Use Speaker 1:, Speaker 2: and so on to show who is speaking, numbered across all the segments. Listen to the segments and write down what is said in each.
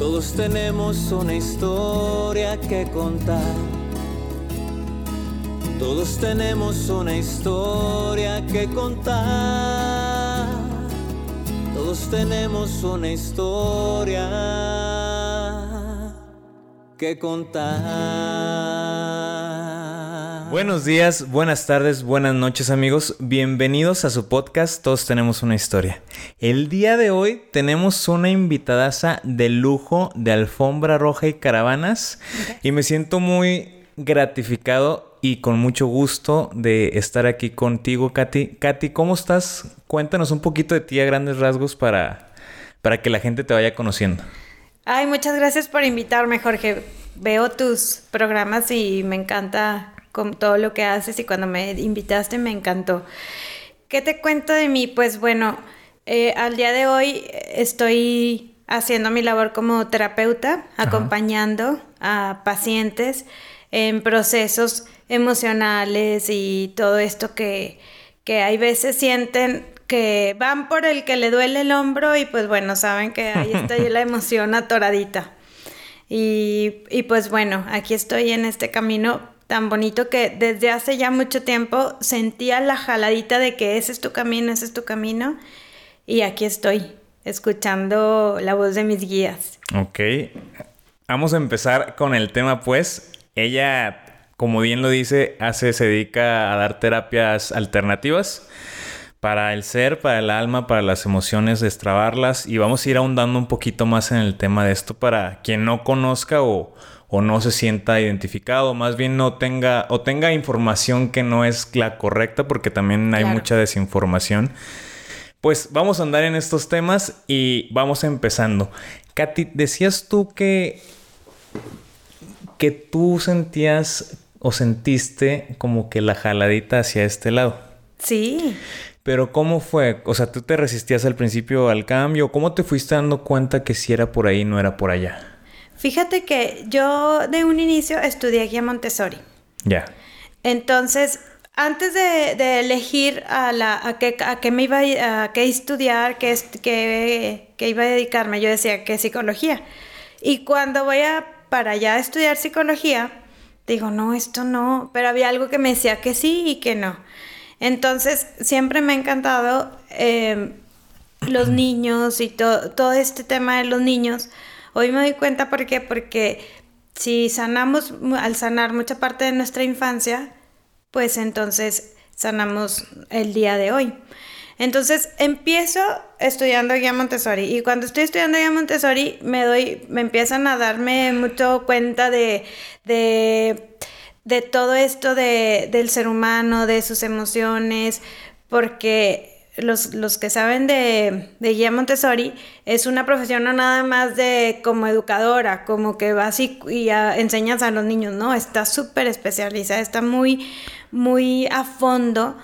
Speaker 1: Todos tenemos una historia que contar. Todos tenemos una historia que contar. Todos tenemos una historia que contar.
Speaker 2: Buenos días, buenas tardes, buenas noches amigos. Bienvenidos a su podcast Todos tenemos una historia. El día de hoy tenemos una invitadaza de lujo de alfombra roja y caravanas y me siento muy gratificado y con mucho gusto de estar aquí contigo, Katy. Katy, ¿cómo estás? Cuéntanos un poquito de ti a grandes rasgos para, para que la gente te vaya conociendo.
Speaker 3: Ay, muchas gracias por invitarme, Jorge. Veo tus programas y me encanta con todo lo que haces y cuando me invitaste me encantó. ¿Qué te cuento de mí? Pues bueno, eh, al día de hoy estoy haciendo mi labor como terapeuta, acompañando a pacientes en procesos emocionales y todo esto que, que hay veces sienten que van por el que le duele el hombro y pues bueno, saben que ahí está la emoción atoradita. Y, y pues bueno, aquí estoy en este camino tan bonito que desde hace ya mucho tiempo sentía la jaladita de que ese es tu camino, ese es tu camino. Y aquí estoy, escuchando la voz de mis guías.
Speaker 2: Ok. Vamos a empezar con el tema, pues. Ella, como bien lo dice, hace, se dedica a dar terapias alternativas para el ser, para el alma, para las emociones, destrabarlas. Y vamos a ir ahondando un poquito más en el tema de esto para quien no conozca o, o no se sienta identificado, más bien no tenga o tenga información que no es la correcta porque también hay mucha desinformación. Pues vamos a andar en estos temas y vamos empezando. Katy, decías tú que que tú sentías o sentiste como que la jaladita hacia este lado.
Speaker 3: Sí.
Speaker 2: Pero ¿cómo fue? O sea, ¿tú te resistías al principio al cambio? ¿Cómo te fuiste dando cuenta que si era por ahí no era por allá?
Speaker 3: Fíjate que yo de un inicio estudié aquí a Montessori.
Speaker 2: Ya.
Speaker 3: Entonces, antes de, elegir a, la, a, qué, a qué me iba a, qué estudiar, qué, qué, iba a dedicarme, yo decía que psicología. Y cuando voy a, para allá a estudiar psicología, digo, no, esto no, pero había algo que me decía que sí y que no. Entonces, siempre me ha encantado eh, los niños y todo este tema de los niños Hoy me doy cuenta por qué, porque si sanamos, al sanar mucha parte de nuestra infancia, pues entonces sanamos el día de hoy. Entonces empiezo estudiando guía Montessori y cuando estoy estudiando guía Montessori me doy, me empiezan a darme mucho cuenta de, de, de todo esto de, del ser humano, de sus emociones, porque los, que saben de, guía Montessori, es una profesión no nada más de como educadora, como que vas y, enseñas a los niños, no, está súper especializada, está muy, muy a fondo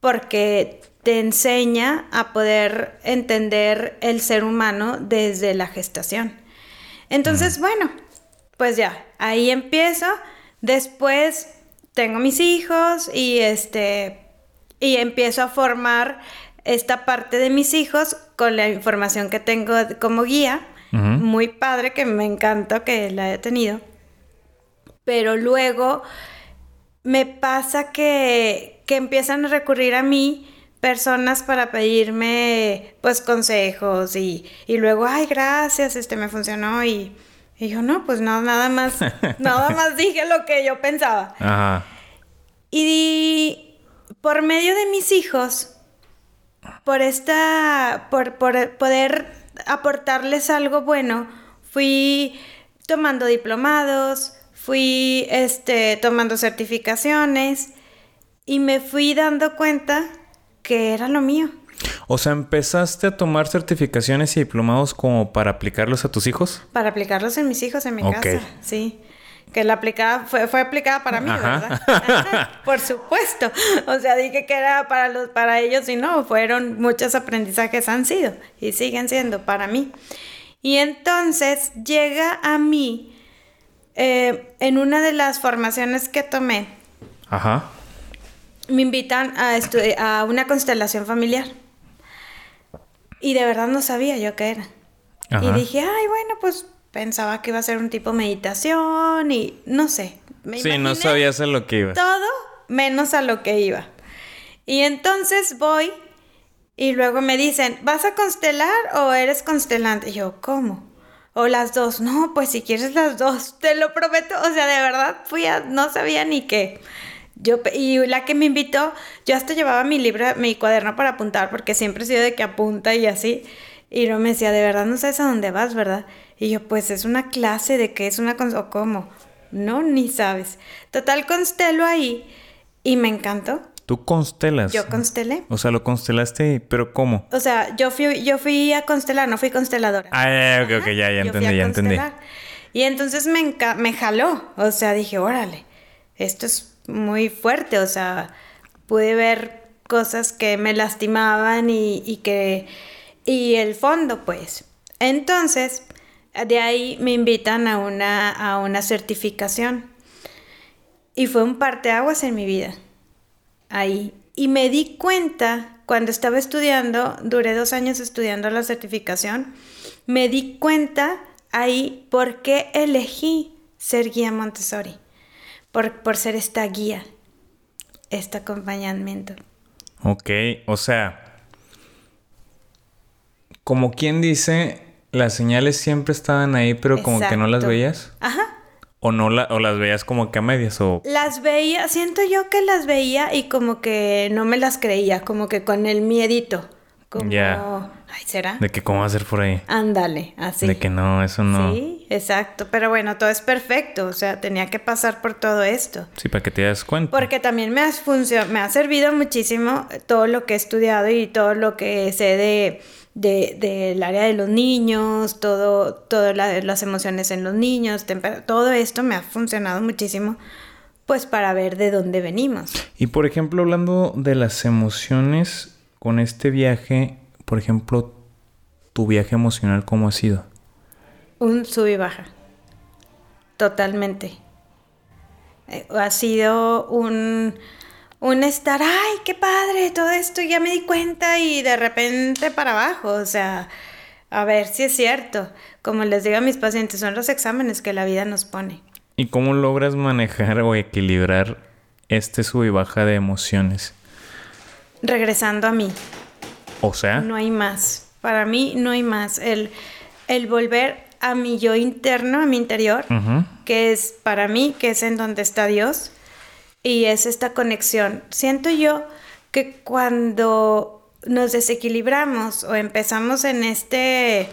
Speaker 3: porque te enseña a poder entender el ser humano desde la gestación. Entonces, bueno, pues ya, ahí empiezo. Después tengo mis hijos y este y empiezo a formar esta parte de mis hijos con la información que tengo como guía. Muy padre, que me encanta que la haya tenido. Pero luego me pasa que, que empiezan a recurrir a mí personas para pedirme pues consejos y, y luego, ay, gracias, este me funcionó y, y yo no, pues no, nada más, nada más dije lo que yo pensaba. Ajá. Y por medio de mis hijos, por esta, por, poder aportarles algo bueno, fui tomando diplomados, fui este, tomando certificaciones y me fui dando cuenta que era lo mío.
Speaker 2: O sea, ¿empezaste a tomar certificaciones y diplomados como para aplicarlos a tus hijos?
Speaker 3: Para aplicarlos en mis hijos en mi casa, sí que la aplicada fue, fue aplicada para mí, ¿verdad? Por supuesto. O sea, dije que era para los para ellos y no, fueron muchos aprendizajes han sido y siguen siendo para mí. Y entonces llega a mí eh, en una de las formaciones que tomé. Ajá. Me invitan a, a una constelación familiar. Y de verdad no sabía yo qué era. Y dije, ay, bueno, pues pensaba que iba a ser un tipo meditación y no sé.
Speaker 2: Me sí, no sabías a lo que iba.
Speaker 3: Todo menos a lo que iba. Y entonces voy y luego me dicen, ¿vas a constelar o eres constelante? Y yo, ¿cómo? O las dos, no, pues si quieres las dos, te lo prometo. O sea, de verdad fui a, no sabía ni qué. Yo, y la que me invitó, yo hasta llevaba mi libro, mi cuaderno para apuntar, porque siempre he sido de que apunta y así. Y luego me decía, de verdad no sabes a dónde vas, ¿verdad? Y yo, pues es una clase de qué es una o cómo. No, ni sabes. Total, constelo ahí y me encantó.
Speaker 2: ¿Tú constelas?
Speaker 3: Yo constelé.
Speaker 2: O sea, lo constelaste, pero ¿cómo?
Speaker 3: O sea, yo fui, yo fui a constelar, no fui consteladora.
Speaker 2: Ah, ok, ok, ya, ya entendí, ya entendí.
Speaker 3: Y entonces me, me jaló. O sea, dije, órale, esto es muy fuerte. O sea, pude ver cosas que me lastimaban y, y que. Y el fondo, pues. Entonces, de ahí me invitan a una, a una certificación. Y fue un parteaguas en mi vida. Ahí. Y me di cuenta, cuando estaba estudiando, duré dos años estudiando la certificación, me di cuenta ahí por qué elegí ser guía Montessori. Por, por ser esta guía, este acompañamiento.
Speaker 2: Ok, o sea, como quien dice, las señales siempre estaban ahí, pero como que no las veías.
Speaker 3: Ajá.
Speaker 2: O no la, o las veías como que a medias o.
Speaker 3: Las veía, siento yo que las veía y como que no me las creía, como que con el miedito. Como,
Speaker 2: ya.
Speaker 3: ay, ¿será?
Speaker 2: De que cómo va a ser por ahí.
Speaker 3: Ándale, así.
Speaker 2: De que no, eso no.
Speaker 3: Sí, exacto. Pero bueno, todo es perfecto. O sea, tenía que pasar por todo esto.
Speaker 2: Sí, para que te das cuenta.
Speaker 3: Porque también me ha, me ha servido muchísimo todo lo que he estudiado y todo lo que sé de del área de los niños, todo, todas las emociones en los niños, todo esto me ha funcionado muchísimo, pues para ver de dónde venimos.
Speaker 2: Y por ejemplo, hablando de las emociones, con este viaje, por ejemplo, tu viaje emocional, ¿cómo ha sido?
Speaker 3: Un sub y baja. Totalmente. Eh, ha sido un un estar, ay, qué padre, todo esto ya me di cuenta y de repente para abajo, o sea, a ver si es cierto. Como les digo a mis pacientes, son los exámenes que la vida nos pone.
Speaker 2: ¿Y cómo logras manejar o equilibrar este sub y baja de emociones?
Speaker 3: Regresando a mí.
Speaker 2: O sea.
Speaker 3: No hay más. Para mí no hay más. El, el volver a mi yo interno, a mi interior, que es para mí, que es en donde está Dios y es esta conexión. Siento yo que cuando nos desequilibramos o empezamos en este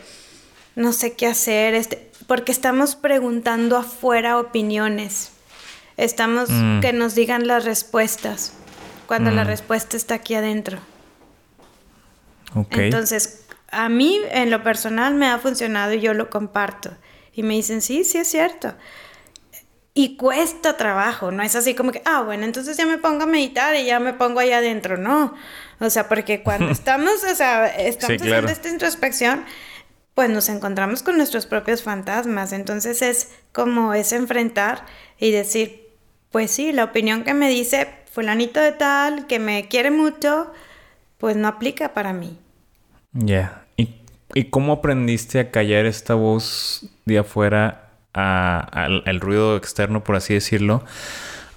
Speaker 3: no sé qué hacer, este, porque estamos preguntando afuera opiniones. Estamos mm. que nos digan las respuestas cuando la mm. respuesta está aquí adentro. Entonces, a mí en lo personal me ha funcionado y yo lo comparto. Y me dicen, sí, sí es cierto. Y cuesta trabajo, no es así como que, ah, bueno, entonces ya me pongo a meditar y ya me pongo ahí adentro, no. O sea, porque cuando estamos, o sea, estamos haciendo esta introspección, pues nos encontramos con nuestros propios fantasmas. Entonces es como es enfrentar y decir, pues sí, la opinión que me dice fulanito de tal, que me quiere mucho, pues no aplica para mí.
Speaker 2: Ya. ¿Y, ¿Y cómo aprendiste a callar esta voz de afuera al, ruido externo, por así decirlo,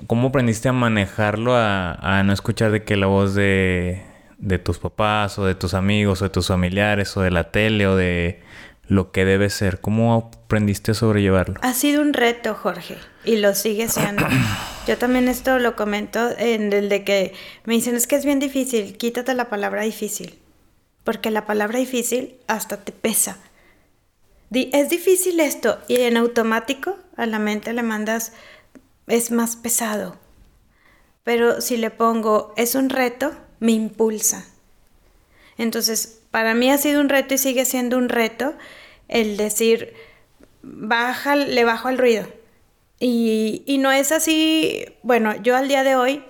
Speaker 2: ¿cómo aprendiste a manejarlo, a, no escuchar de que la voz de, de, tus papás o de tus amigos o de tus familiares o de la tele o de lo que debe ser? ¿Cómo aprendiste a sobrellevarlo?
Speaker 3: Ha sido un reto, Jorge, y lo sigue siendo. Yo también esto lo comento en el de que me dicen, es que es bien difícil, quítate la palabra difícil, porque la palabra difícil hasta te pesa es difícil esto y en automático a la mente le mandas es más pesado. Pero si le pongo es un reto, me impulsa. Entonces, para mí ha sido un reto y sigue siendo un reto el decir, baja, le bajo al ruido. Y, no es así, bueno, yo al día de hoy,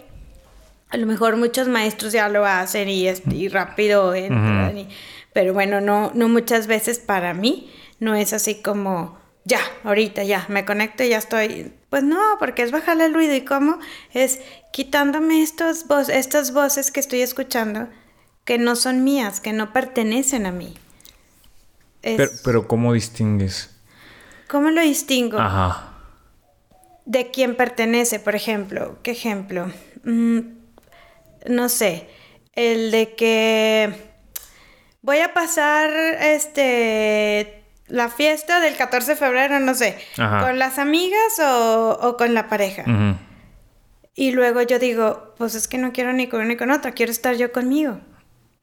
Speaker 3: a lo mejor muchos maestros ya lo hacen y, es, rápido entran, pero bueno, no, no muchas veces para mí no es así como, ya, ahorita ya, me conecto y ya estoy. Pues no, porque es bajarle el ruido y cómo es quitándome estos estas voces que estoy escuchando que no son mías, que no pertenecen a mí.
Speaker 2: Pero, pero, ¿cómo distingues?
Speaker 3: ¿Cómo lo distingo?
Speaker 2: Ajá.
Speaker 3: De quién pertenece, por ejemplo. ¿Qué ejemplo? Mm, no sé. El de que voy a pasar este la fiesta del 14 de febrero, no sé,
Speaker 2: Ajá.
Speaker 3: con las amigas o, o con la pareja. Y luego yo digo, pues es que no quiero ni con una ni con otra, quiero estar yo conmigo.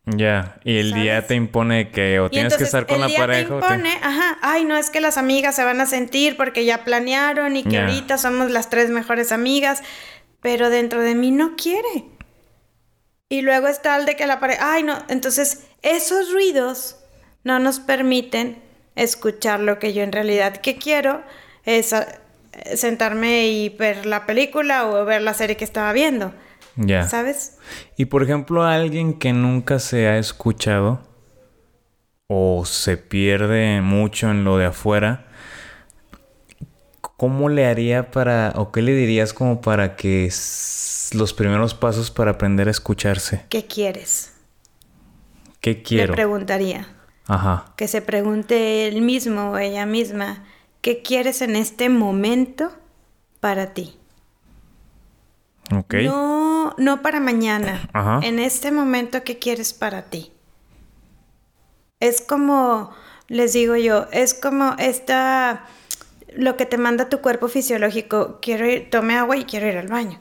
Speaker 2: Ya. Y el día te impone que o
Speaker 3: Y
Speaker 2: tienes que estar con
Speaker 3: el
Speaker 2: la
Speaker 3: día
Speaker 2: pareja
Speaker 3: te
Speaker 2: o
Speaker 3: ajá, ay, no es que las amigas se van a sentir porque ya planearon y que ahorita somos las tres mejores amigas, pero dentro de mí no quiere. Y luego está el de que la pareja, ay, no, entonces esos ruidos no nos permiten escuchar lo que yo en realidad que quiero es ah, sentarme y ver la película o ver la serie que estaba viendo,
Speaker 2: Ya.
Speaker 3: ¿sabes?
Speaker 2: Y por ejemplo, alguien que nunca se ha escuchado o se pierde mucho en lo de afuera, ¿cómo le haría para, o qué le dirías como para que los primeros pasos para aprender a escucharse?
Speaker 3: ¿Qué quieres?
Speaker 2: ¿Qué
Speaker 3: Le
Speaker 2: quiero?
Speaker 3: preguntaría.
Speaker 2: Ajá.
Speaker 3: que se pregunte él mismo o ella misma, ¿qué quieres en este momento para ti? No, no para mañana.
Speaker 2: Ajá.
Speaker 3: En este momento, ¿qué quieres para ti? Es como, les digo yo, es como esta, lo que te manda tu cuerpo fisiológico, quiero ir, tome agua y quiero ir al baño,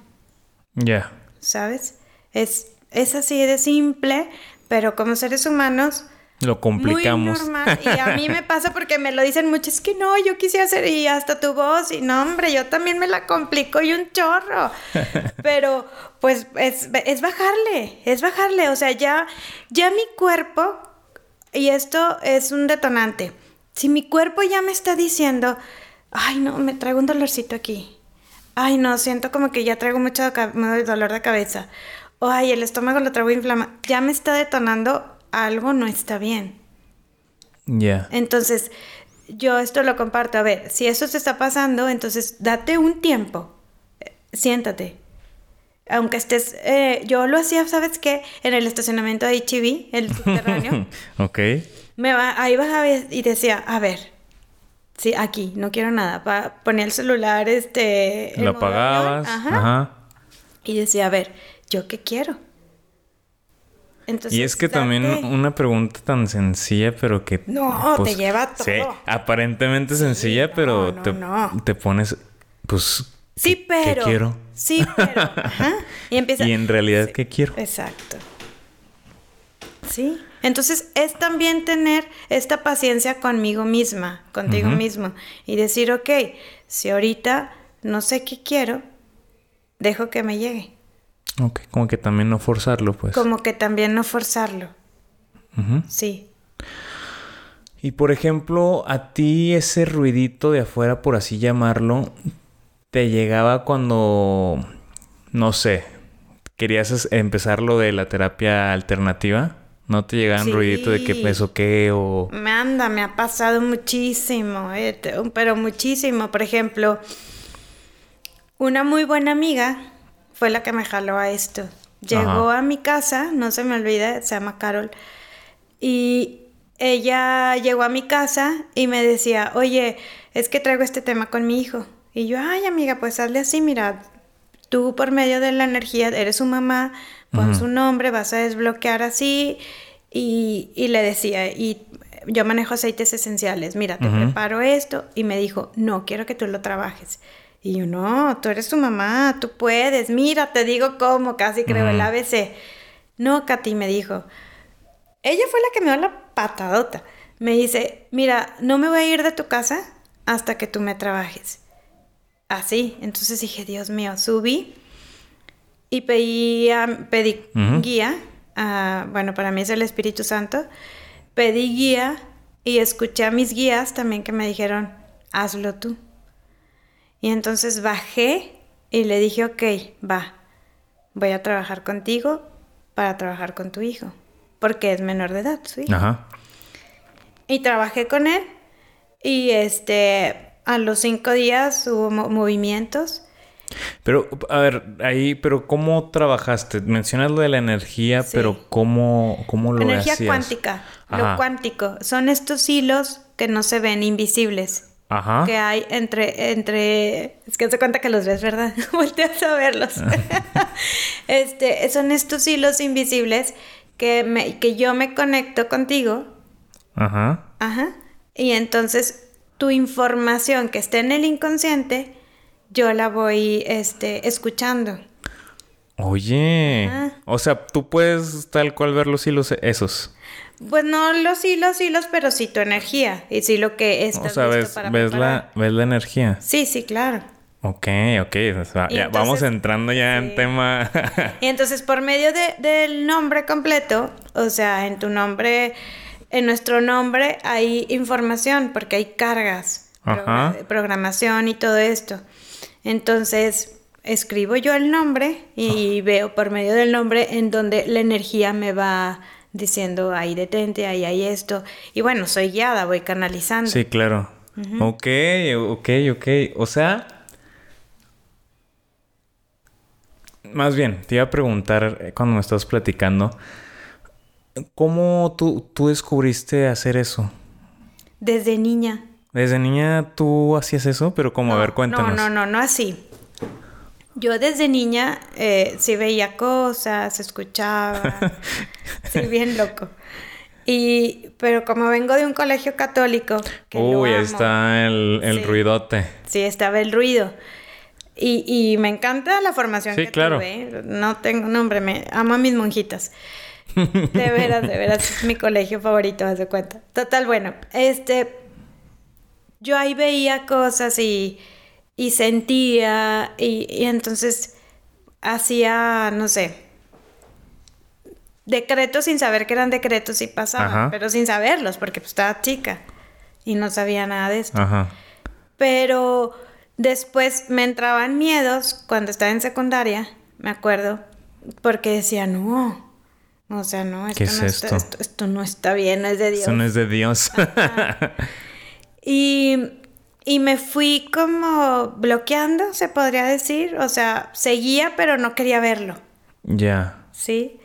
Speaker 2: Ya.
Speaker 3: ¿sabes? Es, es así de simple, pero como seres humanos,
Speaker 2: Lo complicamos.
Speaker 3: muy normal. Y a mí me pasa porque me lo dicen mucho, es que no, yo quisiera hacer, y hasta tu voz, y no, hombre, yo también me la complico y un chorro. Pero, pues, es, es bajarle, es bajarle. O sea, ya, ya mi cuerpo, y esto es un detonante. Si mi cuerpo ya me está diciendo, ay, no, me traigo un dolorcito aquí. Ay, no, siento como que ya traigo mucho dolor de cabeza. O, ay, el estómago lo traigo inflamado. Ya me está detonando algo no está bien.
Speaker 2: Ya.
Speaker 3: Entonces, yo esto lo comparto. A ver, si eso te está pasando, entonces date un tiempo. Eh, Siéntate. Aunque estés... eh, yo lo hacía, ¿sabes qué? En el estacionamiento de HB, el subterráneo.
Speaker 2: ok.
Speaker 3: me va, ahí bajaba y decía, a ver. Sí, aquí, no quiero nada. Pa- ponía el celular, este...
Speaker 2: Lo apagabas.
Speaker 3: Ajá.
Speaker 2: Ajá.
Speaker 3: Y decía, a ver, ¿yo qué quiero? Entonces,
Speaker 2: Y es que también una pregunta tan sencilla, pero que... pues,
Speaker 3: No, te lleva todo.
Speaker 2: Sí, aparentemente sencilla, pero
Speaker 3: no,
Speaker 2: te,
Speaker 3: no.
Speaker 2: te pones, pues...
Speaker 3: Sí,
Speaker 2: ¿qué- qué
Speaker 3: pero.
Speaker 2: quiero?
Speaker 3: Sí, pero. Ajá. Y empieza.
Speaker 2: Y en realidad, ¿qué quiero?
Speaker 3: Exacto. Sí. Entonces es también tener esta paciencia conmigo misma, contigo mismo. Y decir, ok, si ahorita no sé qué quiero, dejo que me llegue.
Speaker 2: Ok, como que también no forzarlo, pues.
Speaker 3: Como que también no forzarlo. Sí.
Speaker 2: Y por ejemplo, a ti ese ruidito de afuera, por así llamarlo, te llegaba cuando, no sé, querías empezar lo de la terapia alternativa. ¿No te llegaban
Speaker 3: Sí.
Speaker 2: ruidito de que eso qué o...
Speaker 3: Me anda, me ha pasado muchísimo, eh, pero muchísimo. Por ejemplo, una muy buena amiga fue la que me jaló a esto. Llegó
Speaker 2: Ajá.
Speaker 3: a mi casa, no se me olvida, se llama Carol, y ella llegó a mi casa y me decía, oye, es que traigo este tema con mi hijo. Y yo, ay amiga, pues hazle así, mira, tú por medio de la energía eres su mamá, pon su nombre, vas a desbloquear así. Y, y le decía, y yo manejo aceites esenciales, mira, te preparo esto. Y me dijo, no, quiero que tú lo trabajes. Y yo, no, tú eres tu mamá, tú puedes, mira, te digo cómo, casi creo el. ABC. No, Katy, me dijo. Ella fue la que me dio la patadota. Me dice, mira, no me voy a ir de tu casa hasta que tú me trabajes. Así, entonces dije, Dios mío, subí y pedí, pedí guía. bueno, para mí es el Espíritu Santo. Pedí guía y escuché a mis guías también que me dijeron, hazlo tú. Y entonces bajé y le dije, ok, va, voy a trabajar contigo para trabajar con tu hijo, porque es menor de edad, hijo.
Speaker 2: Ajá.
Speaker 3: Y trabajé con él y este, a los cinco días hubo mo- movimientos.
Speaker 2: Pero, a ver, ahí, pero ¿cómo trabajaste? Mencionas lo de la energía,
Speaker 3: Sí.
Speaker 2: pero ¿cómo, cómo lo
Speaker 3: Energía
Speaker 2: hacías?
Speaker 3: cuántica,
Speaker 2: Ajá.
Speaker 3: lo cuántico. Son estos hilos que no se ven, invisibles,
Speaker 2: Ajá.
Speaker 3: que hay entre, entre, es que se cuenta que los ves, ¿verdad? Volteas a verlos. este, son estos hilos invisibles que, me, que yo me conecto contigo.
Speaker 2: Ajá.
Speaker 3: Ajá. Y entonces tu información que está en el inconsciente, yo la voy este, escuchando.
Speaker 2: Oye.
Speaker 3: Ajá.
Speaker 2: O sea, tú puedes tal cual ver los hilos esos.
Speaker 3: Pues no los hilos, hilos, pero sí tu energía. Y sí lo que estás
Speaker 2: O sea, ves,
Speaker 3: para
Speaker 2: ves,
Speaker 3: preparar.
Speaker 2: la, ves la energía.
Speaker 3: Sí, sí, claro.
Speaker 2: Ok, ok. o sea,
Speaker 3: Y
Speaker 2: ya, vamos entrando ya en tema.
Speaker 3: Y entonces por medio de- del nombre completo, o sea, en tu nombre, en nuestro nombre hay información porque hay cargas,
Speaker 2: Ajá.
Speaker 3: programación y todo esto. Entonces escribo yo el nombre y veo por medio del nombre en donde la energía me va diciendo ahí detente, ahí hay esto. Y bueno, soy guiada, voy canalizando.
Speaker 2: sí, claro. Ok, ok, ok. O sea. Más bien, te iba a preguntar eh, cuando me estabas platicando. ¿Cómo tú, tú descubriste hacer eso?
Speaker 3: Desde niña.
Speaker 2: Desde niña tú hacías eso, pero como, a ver, cuéntanos.
Speaker 3: No, no, no, no así. Yo desde niña eh, sí veía cosas, escuchaba, sí, bien loco. Y, pero como vengo de un colegio católico, que
Speaker 2: Uy,
Speaker 3: amo,
Speaker 2: está el, el
Speaker 3: Sí.
Speaker 2: ruidote.
Speaker 3: Sí, estaba el ruido. Y, y me encanta la formación
Speaker 2: Sí,
Speaker 3: que
Speaker 2: claro.
Speaker 3: tuve. ¿eh? No tengo nombre, me amo a mis monjitas. De veras, de veras, es mi colegio favorito, haz de cuenta. Total, bueno, este, yo ahí veía cosas y, y sentía, y, y entonces hacía, no sé, decretos sin saber que eran decretos y pasaban,
Speaker 2: Ajá.
Speaker 3: pero sin saberlos, porque pues, estaba chica y no sabía nada de esto.
Speaker 2: Ajá.
Speaker 3: Pero después me entraban miedos cuando estaba en secundaria, me acuerdo, porque decía, no, o sea, no, esto,
Speaker 2: ¿Qué es
Speaker 3: no, Está,
Speaker 2: esto?
Speaker 3: esto, esto no está bien, no es de Dios.
Speaker 2: Eso no es de Dios.
Speaker 3: Y, y me fui como bloqueando, se podría decir, o sea, seguía, pero no quería verlo,
Speaker 2: ya.
Speaker 3: ¿sí?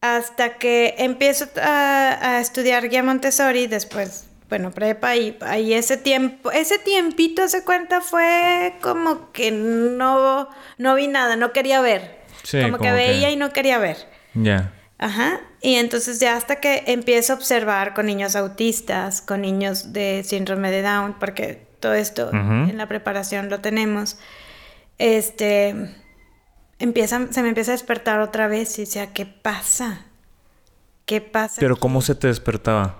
Speaker 3: Hasta que empiezo a, a estudiar guía Montessori, después, bueno, prepa, y ahí ese tiempo, ese tiempito, se cuenta, fue como que no, no vi nada, no quería ver.
Speaker 2: Sí,
Speaker 3: como, que
Speaker 2: como que-
Speaker 3: veía y no quería ver.
Speaker 2: Ya.
Speaker 3: Ajá. Y entonces ya hasta que empiezo a observar con niños autistas, con niños de síndrome de Down, porque todo esto en la preparación lo tenemos, este, empieza, se me empieza a despertar otra vez y decía, ¿qué pasa? ¿Qué pasa?
Speaker 2: Pero
Speaker 3: aquí?".
Speaker 2: ¿cómo se te despertaba?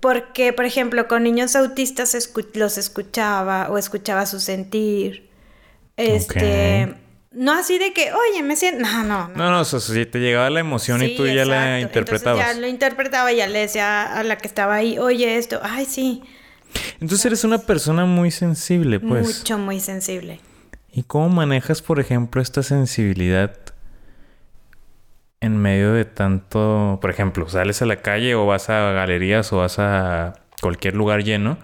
Speaker 3: Porque, por ejemplo, con niños autistas escu- los escuchaba o escuchaba su sentir. Este, no así de que, oye, me siento, no, no, no.
Speaker 2: No, no, o sea, si te llegaba la emoción y tú ya la interpretabas.
Speaker 3: Entonces ya lo interpretaba y ya le decía a la que estaba ahí, oye esto, ay sí,
Speaker 2: Entonces eres una persona muy sensible, pues.
Speaker 3: mucho, muy sensible.
Speaker 2: ¿Y cómo manejas, por ejemplo, esta sensibilidad en medio de tanto, por ejemplo, sales a la calle o vas a galerías o vas a cualquier lugar lleno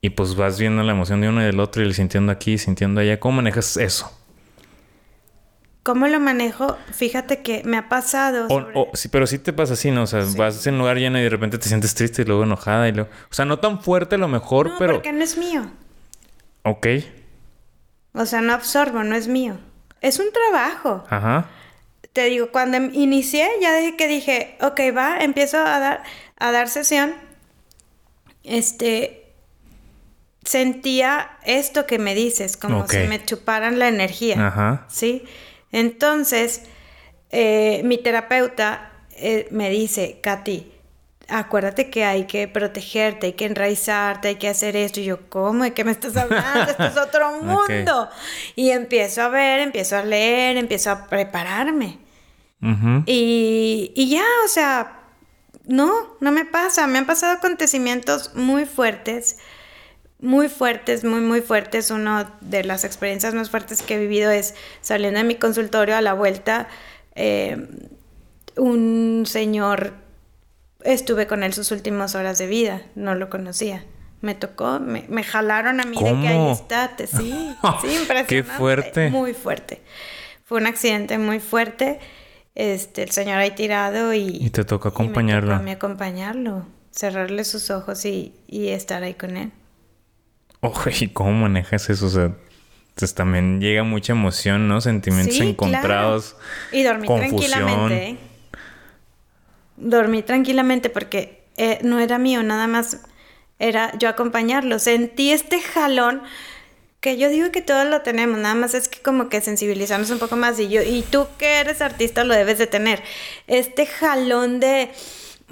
Speaker 2: y pues vas viendo la emoción de uno y del otro y el sintiendo aquí, sintiendo allá. ¿Cómo manejas eso?
Speaker 3: ¿Cómo lo manejo? Fíjate que me ha pasado.
Speaker 2: O,
Speaker 3: sobre-
Speaker 2: o- sí, pero sí te pasa así, ¿no? O sea, vas en un lugar lleno y de repente te sientes triste y luego enojada y luego... O sea, no tan fuerte a lo mejor,
Speaker 3: no,
Speaker 2: pero...
Speaker 3: porque no es mío.
Speaker 2: Ok.
Speaker 3: O sea, no absorbo, no es mío. Es un trabajo.
Speaker 2: Ajá.
Speaker 3: Te digo, cuando em- inicié, ya dije que dije, ok, va, empiezo a dar, a dar sesión. Este, sentía esto que me dices, como si me chuparan la energía.
Speaker 2: Ajá.
Speaker 3: ¿Sí? Entonces, eh, mi terapeuta eh, me dice, Katy, acuérdate que hay que protegerte, hay que enraizarte, hay que hacer esto. Y yo, ¿cómo? ¿De qué me estás hablando? Esto es otro mundo. Y empiezo a ver, empiezo a leer, empiezo a prepararme. Y, y ya, o sea, no, no me pasa. Me han pasado acontecimientos muy fuertes, muy fuertes, muy, muy fuertes. Una de las experiencias más fuertes que he vivido es saliendo de mi consultorio a la vuelta. eh, un señor, estuve con él sus últimas horas de vida, no lo conocía. Me tocó, me, me jalaron a mí de que ahí estate. Sí, sí, impresionante.
Speaker 2: Qué fuerte.
Speaker 3: Muy fuerte. Fue un accidente muy fuerte. Este, el señor ahí tirado y...
Speaker 2: Y te tocó
Speaker 3: y me
Speaker 2: acompañarlo.
Speaker 3: tocó a mí acompañarlo. Cerrarle sus ojos y, y estar ahí con él.
Speaker 2: Ojo, ¿y cómo manejas eso? O sea, pues también llega mucha emoción, ¿no? Sentimientos
Speaker 3: Sí,
Speaker 2: encontrados.
Speaker 3: Y dormí
Speaker 2: confusión.
Speaker 3: tranquilamente. ¿eh? Dormí tranquilamente porque eh, no era mío, nada más era yo acompañarlo. Sentí este jalón que yo digo que todos lo tenemos, nada más es que como que sensibilizarnos un poco más y yo y tú que eres artista lo debes de tener. Este jalón de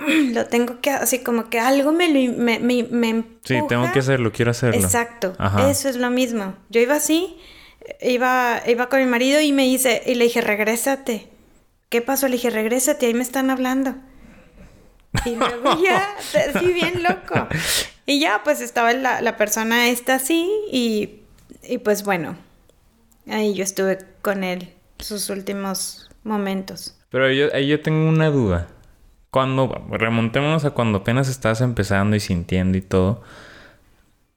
Speaker 3: lo tengo que así como que algo me lo- me, me, me
Speaker 2: Sí, tengo
Speaker 3: empuja.
Speaker 2: que hacerlo, quiero hacerlo.
Speaker 3: Exacto,
Speaker 2: Ajá.
Speaker 3: eso es lo mismo. Yo iba así, iba, iba con mi marido y me dice, y le dije, regrésate. ¿Qué pasó? Le dije, regrésate, ahí me están hablando. Y luego ya, sí, bien loco. Y ya, pues estaba la, la persona esta así y, y pues bueno, ahí yo estuve con él sus últimos momentos.
Speaker 2: Pero yo, ahí yo tengo una duda. Cuando, remontémonos a cuando apenas estabas empezando y sintiendo y todo,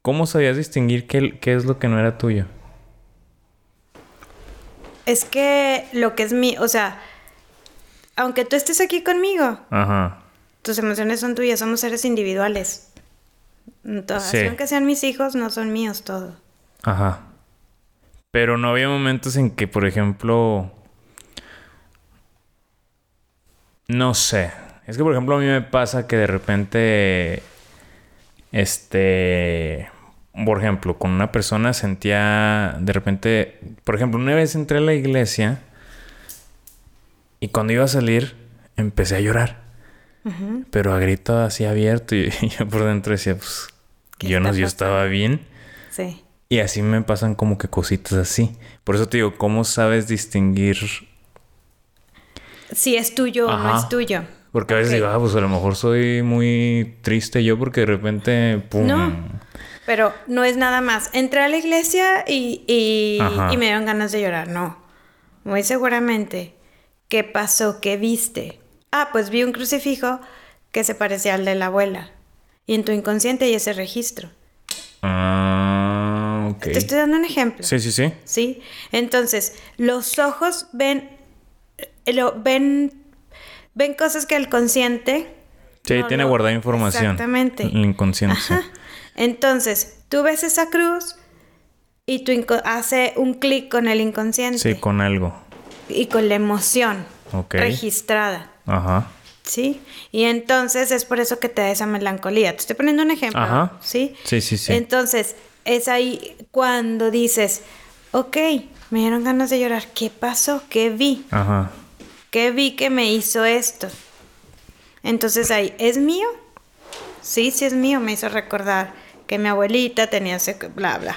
Speaker 2: ¿cómo sabías distinguir qué, qué es lo que no era tuyo?
Speaker 3: Es que lo que es mi, o sea, aunque tú estés aquí conmigo,
Speaker 2: Ajá.
Speaker 3: Tus emociones son tuyas, somos seres individuales. Todas,
Speaker 2: Sí.
Speaker 3: aunque sean mis hijos, no son míos todo.
Speaker 2: Ajá. Pero no había momentos en que, por ejemplo... No sé. Es que, por ejemplo, a mí me pasa que de repente... Este... Por ejemplo, con una persona sentía... De repente... Por ejemplo, una vez entré a la iglesia... Y cuando iba a salir... Empecé a llorar. Pero a grito así abierto. Y, y yo por dentro decía, pues...
Speaker 3: ¿Qué
Speaker 2: Yo no, yo estaba bien.
Speaker 3: Sí.
Speaker 2: Y así me pasan como que cositas así. Por eso te digo, ¿cómo sabes distinguir?
Speaker 3: Si es tuyo o no es tuyo.
Speaker 2: Porque a veces digo, ah, pues a lo mejor soy muy triste yo porque de repente, pum.
Speaker 3: No. Pero no es nada más. Entré a la iglesia y, y me dieron ganas de llorar. No. Muy seguramente. ¿Qué pasó? ¿Qué viste? Ah, pues vi un crucifijo que se parecía al de la abuela. Y en tu inconsciente hay ese registro.
Speaker 2: Ah, ok.
Speaker 3: Te estoy dando un ejemplo.
Speaker 2: Sí, sí, sí.
Speaker 3: ¿sí? Entonces, los ojos ven, eh, lo, ven, ven cosas que el consciente...
Speaker 2: Sí,
Speaker 3: no
Speaker 2: tiene guardada información.
Speaker 3: Exactamente.
Speaker 2: El inconsciente.
Speaker 3: Ajá. Entonces, tú ves esa cruz y tú hace un clic con el inconsciente
Speaker 2: Sí, con algo.
Speaker 3: y con la emoción
Speaker 2: Ok.
Speaker 3: registrada.
Speaker 2: Ajá.
Speaker 3: ¿Sí? Y entonces es por eso que te da esa melancolía. Te estoy poniendo un ejemplo.
Speaker 2: Ajá.
Speaker 3: ¿Sí?
Speaker 2: Sí, sí, sí.
Speaker 3: Entonces, es ahí cuando dices, ok, me dieron ganas de llorar. ¿Qué pasó? ¿Qué vi?
Speaker 2: Ajá.
Speaker 3: ¿Qué vi que me hizo esto? Entonces ahí, ¿es mío? Sí, sí es mío. Me hizo recordar que mi abuelita tenía ese bla, bla.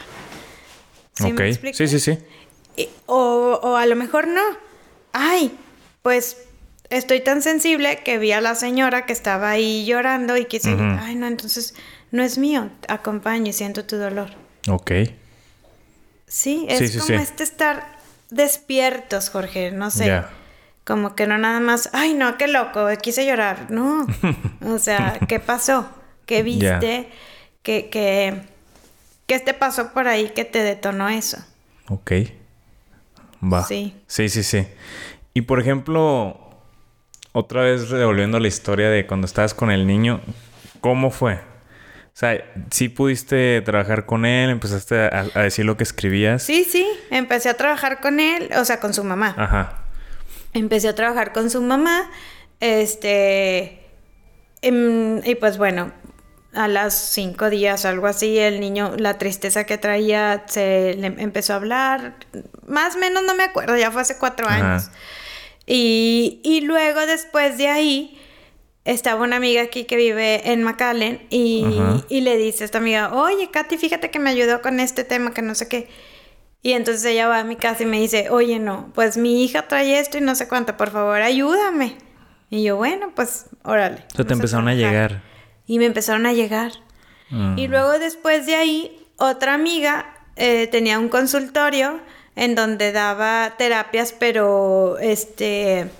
Speaker 3: ¿Sí
Speaker 2: ok.
Speaker 3: me?
Speaker 2: Sí, sí, sí.
Speaker 3: Y- O, o a lo mejor no. Ay, pues estoy tan sensible que vi a la señora que estaba ahí llorando y quise, ay no, entonces no es mío, acompaño y siento tu dolor.
Speaker 2: Ok.
Speaker 3: Sí, es
Speaker 2: Sí, sí,
Speaker 3: como
Speaker 2: sí.
Speaker 3: este estar despiertos, Jorge, no sé. Como que no nada más, ay no, qué loco, quise llorar. No. o sea, ¿qué pasó? ¿Qué viste? ¿Qué, qué, qué te pasó por ahí que te detonó eso?
Speaker 2: Ok. Va.
Speaker 3: Sí.
Speaker 2: Sí, sí, sí. Y por ejemplo, otra vez revolviendo la historia de cuando estabas con el niño, ¿cómo fue? O sea, ¿sí pudiste trabajar con él? ¿Empezaste a, a decir lo que escribías?
Speaker 3: Sí, sí, empecé a trabajar con él, o sea, con su mamá.
Speaker 2: Ajá.
Speaker 3: Empecé a trabajar con su mamá, este, em, y pues bueno, a las cinco días o algo así, el niño, la tristeza que traía, se le empezó a hablar, más o menos no me acuerdo, ya fue hace cuatro
Speaker 2: Ajá.
Speaker 3: años. Y, y luego después de ahí, estaba una amiga aquí que vive en McAllen y, y le dice a esta amiga, oye, Katy, fíjate que me ayudó con este tema, que no sé qué. Y entonces ella va a mi casa y me dice, oye, no, pues mi hija trae esto y no sé cuánto, por favor, ayúdame. Y yo, bueno, pues, órale.
Speaker 2: Sea, te empezaron a
Speaker 3: trabajar".
Speaker 2: llegar.
Speaker 3: Y me empezaron a llegar.
Speaker 2: Mm.
Speaker 3: Y luego después de ahí, otra amiga eh, tenía un consultorio en donde daba terapias, pero este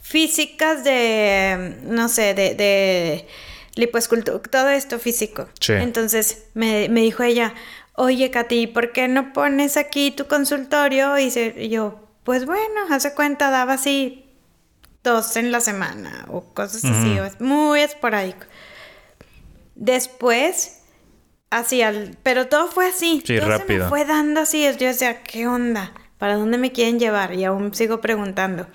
Speaker 3: físicas de, no sé, de, de lipoescultura, todo esto físico.
Speaker 2: Sí.
Speaker 3: Entonces me, me dijo ella, oye Katy, ¿por qué no pones aquí tu consultorio? Y, se- y yo, pues bueno, hace cuenta, daba así dos en la semana o cosas así,
Speaker 2: Ujú.
Speaker 3: o es muy esporádico. Después Así, al, pero todo fue así.
Speaker 2: Sí,
Speaker 3: todo
Speaker 2: rápido.
Speaker 3: Se me fue dando así. Yo decía, ¿qué onda? ¿Para dónde me quieren llevar? Y aún sigo preguntando.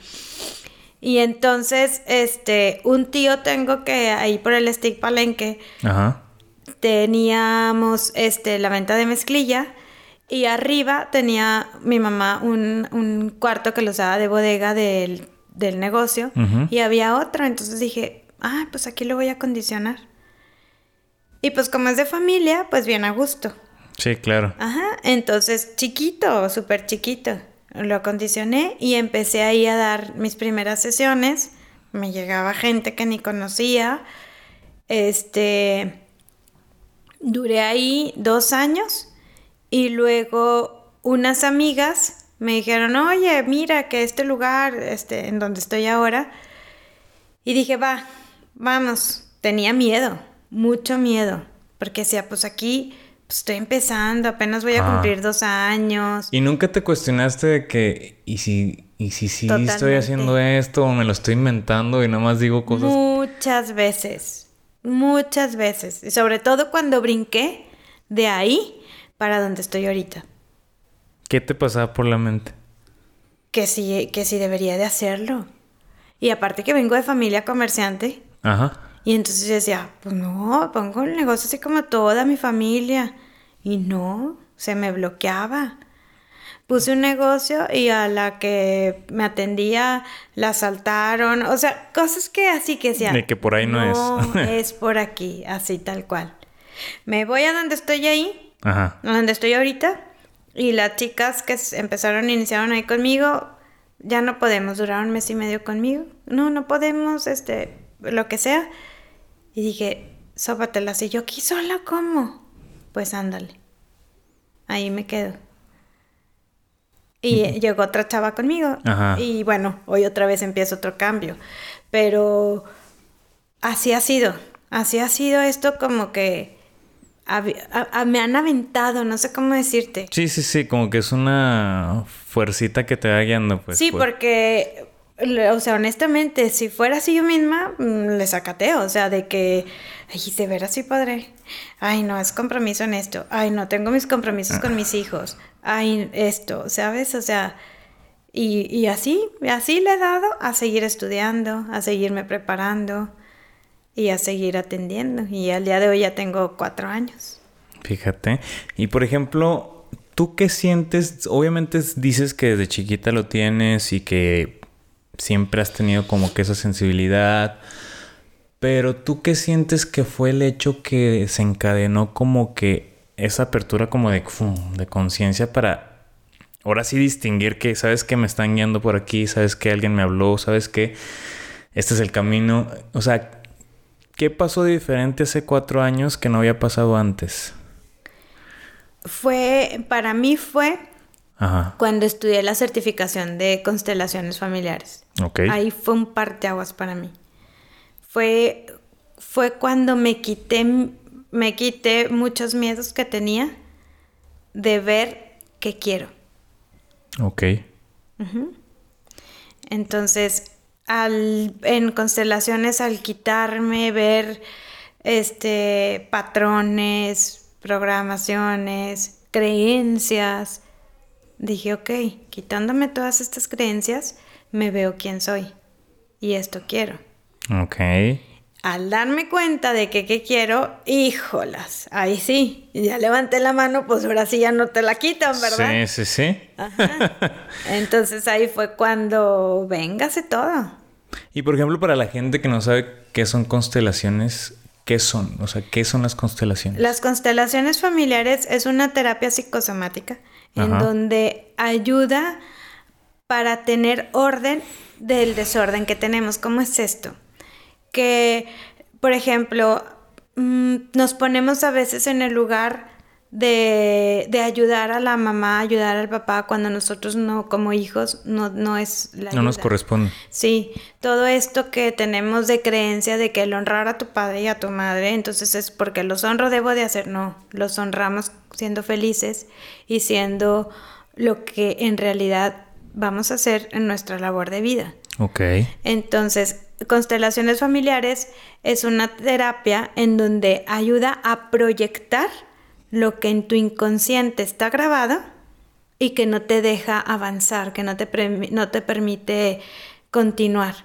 Speaker 3: Y entonces, este, un tío tengo que ahí por el stick palenque
Speaker 2: Ajá.
Speaker 3: Teníamos este la venta de mezclilla y arriba tenía mi mamá un, un cuarto que lo usaba de bodega del, del negocio y había otro. Entonces dije, ah, pues aquí lo voy a acondicionar. Y pues como es de familia, pues bien a gusto.
Speaker 2: Sí, claro.
Speaker 3: Ajá, entonces chiquito, súper chiquito. Lo acondicioné y empecé ahí a dar mis primeras sesiones. Me llegaba gente que ni conocía. Este, duré ahí dos años y luego unas amigas me dijeron, oye, mira que este lugar, este, en donde estoy ahora. Y dije, va, vamos. Tenía miedo, mucho miedo, porque decía, pues aquí pues, estoy empezando, apenas voy a
Speaker 2: Ah.
Speaker 3: cumplir dos años.
Speaker 2: ¿Y nunca te cuestionaste de que, y si, y si sí estoy haciendo esto o me lo estoy inventando y nada más digo cosas?
Speaker 3: Muchas veces, muchas veces. Y sobre todo cuando brinqué de ahí para donde estoy ahorita.
Speaker 2: ¿Qué te pasaba por la mente?
Speaker 3: Que sí, que sí debería de hacerlo. Y aparte que vengo de familia comerciante.
Speaker 2: Ajá.
Speaker 3: Y entonces yo decía, pues no, pongo el negocio así como toda mi familia. Y no, se me bloqueaba. Puse un negocio y a la que me atendía la asaltaron. O sea, cosas que así que.
Speaker 2: De que por ahí no es".
Speaker 3: No, es por aquí, así tal cual. Me voy a donde estoy ahí,
Speaker 2: Ajá.
Speaker 3: donde estoy ahorita. Y las chicas que empezaron, iniciaron ahí conmigo, ya no podemos, duraron un mes y medio conmigo. No, no podemos, este, lo que sea. Y dije, sópatelas. Y yo aquí sola, ¿cómo? Pues ándale. Ahí me quedo. Y llegó otra chava conmigo.
Speaker 2: Ajá.
Speaker 3: Y bueno, hoy otra vez empieza otro cambio. Pero así ha sido. Así ha sido esto como que a- a- me han aventado, no sé cómo decirte.
Speaker 2: Sí, sí, sí, como que es una fuercita que te va guiando, pues.
Speaker 3: sí,
Speaker 2: pues.
Speaker 3: porque, o sea, honestamente, si fuera así yo misma, mm, le sacateo, o sea, de que, ay, de veras sí podré. Ay, no, es compromiso en esto. Ay, no, tengo mis compromisos con mis hijos. Ay, esto, ¿sabes? O sea, y, y así, así le he dado a seguir estudiando, a seguirme preparando y a seguir atendiendo. Y al día de hoy ya tengo cuatro años.
Speaker 2: Fíjate. Y por ejemplo, ¿tú qué sientes? Obviamente es- dices que desde chiquita lo tienes y que siempre has tenido como que esa sensibilidad. Pero ¿tú qué sientes que fue el hecho que desencadenó como que esa apertura como de, de conciencia para ahora sí distinguir que sabes que me están guiando por aquí, sabes que alguien me habló, sabes que este es el camino? O sea, ¿qué pasó de diferente hace cuatro años que no había pasado antes?
Speaker 3: Fue, para mí fue
Speaker 2: Ajá.
Speaker 3: cuando estudié la certificación de constelaciones familiares. Ahí fue un parteaguas para mí. Fue, fue cuando me quité, me quité muchos miedos que tenía de ver qué quiero.
Speaker 2: Ok.
Speaker 3: Entonces, al, en constelaciones, al quitarme, ver este patrones, programaciones, creencias, dije, ok, quitándome todas estas creencias, me veo quién soy. Y esto quiero.
Speaker 2: Ok.
Speaker 3: Al darme cuenta de que qué quiero, híjolas, ahí sí, ya levanté la mano, pues ahora sí ya no te la quitan, ¿verdad?
Speaker 2: Sí, sí, sí.
Speaker 3: Ajá. Entonces ahí fue cuando véngase todo.
Speaker 2: Y por ejemplo, para la gente que no sabe qué son constelaciones, ¿qué son? O sea, ¿qué son las constelaciones?
Speaker 3: Las constelaciones familiares es una terapia psicosomática en donde ayuda para tener orden del desorden que tenemos. ¿Cómo es esto? Que, por ejemplo, mm, nos ponemos a veces en el lugar de, de ayudar a la mamá, ayudar al papá, cuando nosotros no, como hijos, no, no es la
Speaker 2: no nos corresponde.
Speaker 3: Sí, todo esto que tenemos de creencia de que el honrar a tu padre y a tu madre, entonces es porque los honro debo de hacer, no, los honramos siendo felices y siendo lo que en realidad vamos a hacer en nuestra labor de vida.
Speaker 2: Ok.
Speaker 3: Entonces, constelaciones familiares es una terapia en donde ayuda a proyectar lo que en tu inconsciente está grabado y que no te deja avanzar, que no te, no te permite continuar.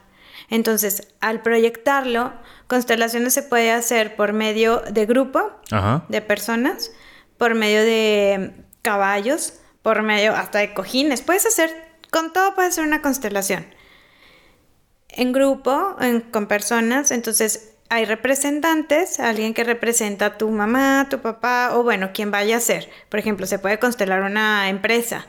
Speaker 3: Entonces, al proyectarlo, constelaciones se puede hacer por medio de grupo, de personas, por medio de caballos, por medio hasta de cojines. Puedes hacer, con todo puedes hacer una constelación. En grupo, con personas, entonces hay representantes, alguien que representa a tu mamá, tu papá, o bueno, quien vaya a ser. Por ejemplo, se puede constelar una empresa.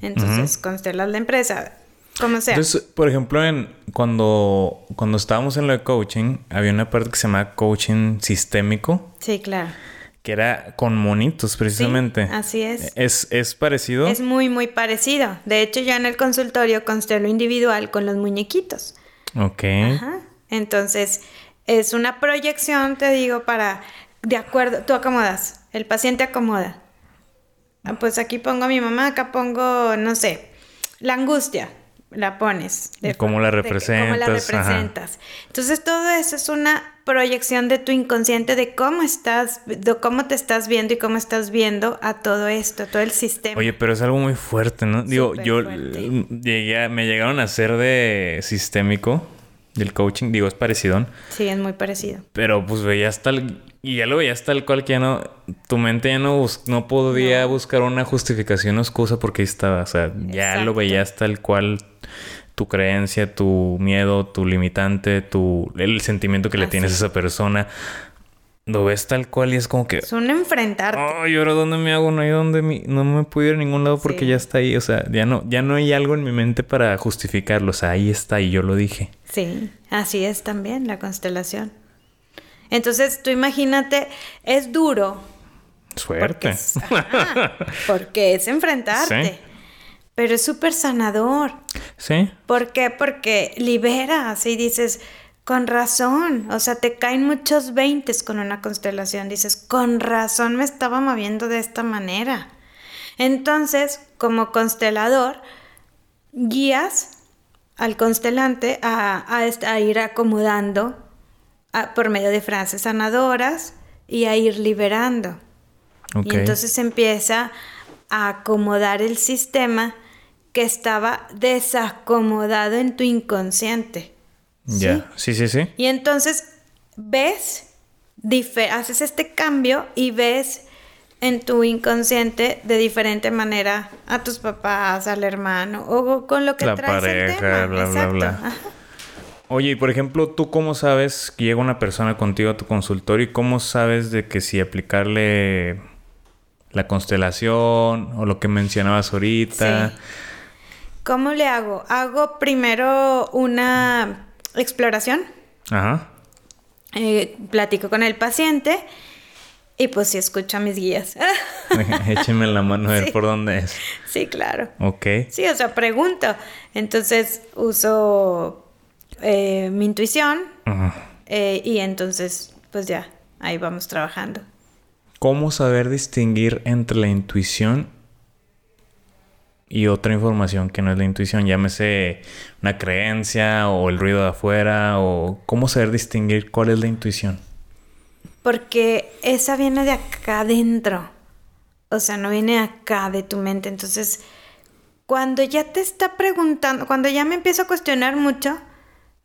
Speaker 3: Entonces, constelas la empresa. Como sea.
Speaker 2: Entonces, por ejemplo, en, cuando, cuando estábamos en lo de coaching, había una parte que se llama coaching sistémico.
Speaker 3: Sí, claro.
Speaker 2: Que era con monitos, precisamente.
Speaker 3: así es.
Speaker 2: es. ¿Es parecido?
Speaker 3: Es muy, muy parecido. De hecho, yo en el consultorio constelo individual con los muñequitos.
Speaker 2: Ok.
Speaker 3: Ajá. Entonces, es una proyección, te digo, para, de acuerdo, tú acomodas, el paciente acomoda. Ah, pues aquí pongo a mi mamá, acá pongo, no sé, la angustia, la pones.
Speaker 2: De, ¿Cómo la representas?
Speaker 3: cómo la representas. Entonces todo eso es una proyección de tu inconsciente de cómo estás, de cómo te estás viendo y cómo estás viendo a todo esto, todo el sistema.
Speaker 2: Oye, pero es algo muy fuerte, ¿no? Digo, yo llegué me llegaron a ser de sistémico del coaching. Digo, es parecido.
Speaker 3: Sí, es muy parecido.
Speaker 2: Pero pues veías tal... Y ya lo veías tal cual que ya no... Tu mente ya no, no podía buscar una justificación o excusa porque ahí estaba. O sea, ya lo veías tal cual tu creencia, tu miedo, tu limitante, tu... El sentimiento que le tienes a esa persona lo ves tal cual y es como que...
Speaker 3: Es un enfrentarte.
Speaker 2: Ay, ahora dónde me hago, no hay dónde mi... no me puedo ir a ningún lado porque ya está ahí, o sea, ya no, ya no hay algo en mi mente para justificarlo, o sea, ahí está y yo lo dije.
Speaker 3: Sí, así es también la constelación. Entonces, tú imagínate, es duro.
Speaker 2: Suerte.
Speaker 3: Porque es, enfrentarte. Pero es súper sanador.
Speaker 2: Sí.
Speaker 3: ¿Por qué? Porque liberas y dices, con razón, o sea, te caen muchos veintes con una constelación. Dices, con razón me estaba moviendo de esta manera. Entonces, como constelador, guías al constelante a, ir acomodando por medio de frases sanadoras y a ir liberando. Y entonces empieza a acomodar el sistema que estaba desacomodado en tu inconsciente.
Speaker 2: Ya, sí, sí, sí.
Speaker 3: Y entonces ves, haces este cambio y ves en tu inconsciente de diferente manera a tus papás, al hermano o con lo que
Speaker 2: la pareja, bla, bla, bla. Oye, y por ejemplo, ¿tú cómo sabes que llega una persona contigo a tu consultorio y cómo sabes de que si aplicarle la constelación o lo que mencionabas ahorita?
Speaker 3: ¿Cómo le hago? Hago primero una exploración.
Speaker 2: Ajá.
Speaker 3: Eh, platico con el paciente y pues si escucho a mis guías.
Speaker 2: Échenme la mano a ver por dónde es.
Speaker 3: Sí, claro.
Speaker 2: Ok.
Speaker 3: Sí, o sea, pregunto. Entonces uso eh, mi intuición eh, y entonces pues ya, ahí vamos trabajando.
Speaker 2: ¿Cómo saber distinguir entre la intuición y otra información que no es la intuición, llámese una creencia o el ruido de afuera o cómo saber distinguir cuál es la intuición.
Speaker 3: Porque esa viene de acá adentro, o sea, no viene acá de tu mente, entonces cuando ya te está preguntando, cuando ya me empiezo a cuestionar mucho,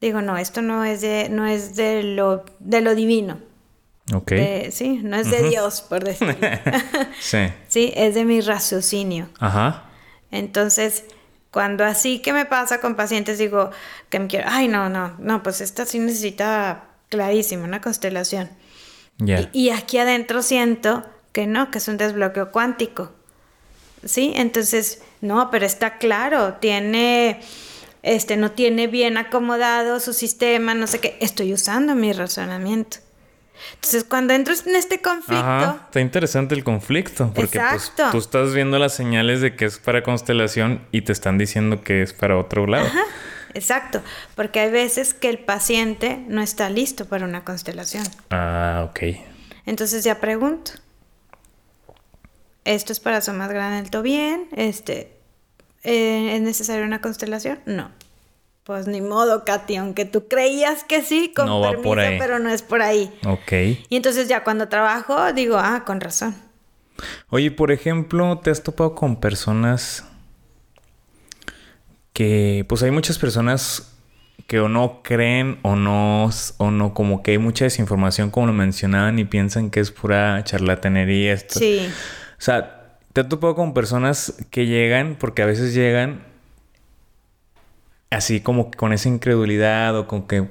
Speaker 3: digo, no, esto no es de, no es de lo, de lo divino.
Speaker 2: Ok.
Speaker 3: sí, no es de Dios, por decirlo.
Speaker 2: sí.
Speaker 3: Sí, es de mi raciocinio.
Speaker 2: Ajá.
Speaker 3: Entonces, cuando así que me pasa con pacientes, digo que me quiero, ay, no, no, no, pues esta sí necesita clarísimo, una constelación. Y, aquí adentro siento que no, que es un desbloqueo cuántico. ¿Sí? Entonces, no, pero está claro, tiene, este, no tiene bien acomodado su sistema, no sé qué. Estoy usando mi razonamiento. Entonces, cuando entro en este conflicto.
Speaker 2: está interesante el conflicto. Porque pues, tú estás viendo las señales de que es para constelación y te están diciendo que es para otro lado. Ajá.
Speaker 3: Exacto, porque hay veces que el paciente no está listo para una constelación.
Speaker 2: Ah, ok.
Speaker 3: Entonces ya pregunto. ¿Esto es para su más grande bien? Este, eh, ¿Es necesaria una constelación? No. Pues ni modo, Katy, aunque tú creías que sí, con no permiso, pero no es por ahí.
Speaker 2: Ok.
Speaker 3: Y entonces ya cuando trabajo digo, ah, con razón.
Speaker 2: Oye, por ejemplo, ¿te has topado con personas que, pues hay muchas personas que o no creen o no, o no, como que hay mucha desinformación como lo mencionaban y piensan que es pura charlatanería esto.
Speaker 3: Sí.
Speaker 2: O sea, te has topado con personas que llegan, porque a veces llegan así como con esa incredulidad o con que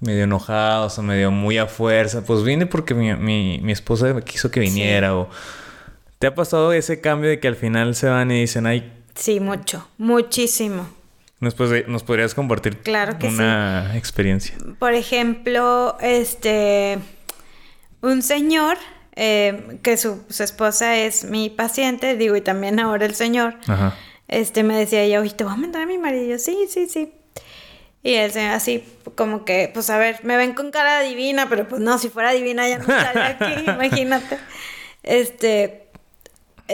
Speaker 2: medio enojados o medio muy a fuerza. Pues vine porque mi, mi, mi esposa quiso que viniera o... ¿Te ha pasado ese cambio de que al final se van y dicen, ay...
Speaker 3: Sí, mucho, muchísimo.
Speaker 2: ¿Nos, ¿nos podrías compartir
Speaker 3: claro que
Speaker 2: una experiencia?
Speaker 3: Por ejemplo, este... Un señor eh, que su, su, esposa es mi paciente, digo, y también ahora el señor,
Speaker 2: Ajá.
Speaker 3: este me decía ella, oye, te voy a mandar a mi marido. Y yo, sí, sí, sí. Y él así como que, pues a ver, me ven con cara divina, pero pues no, si fuera divina ya no estaría aquí, imagínate. Este,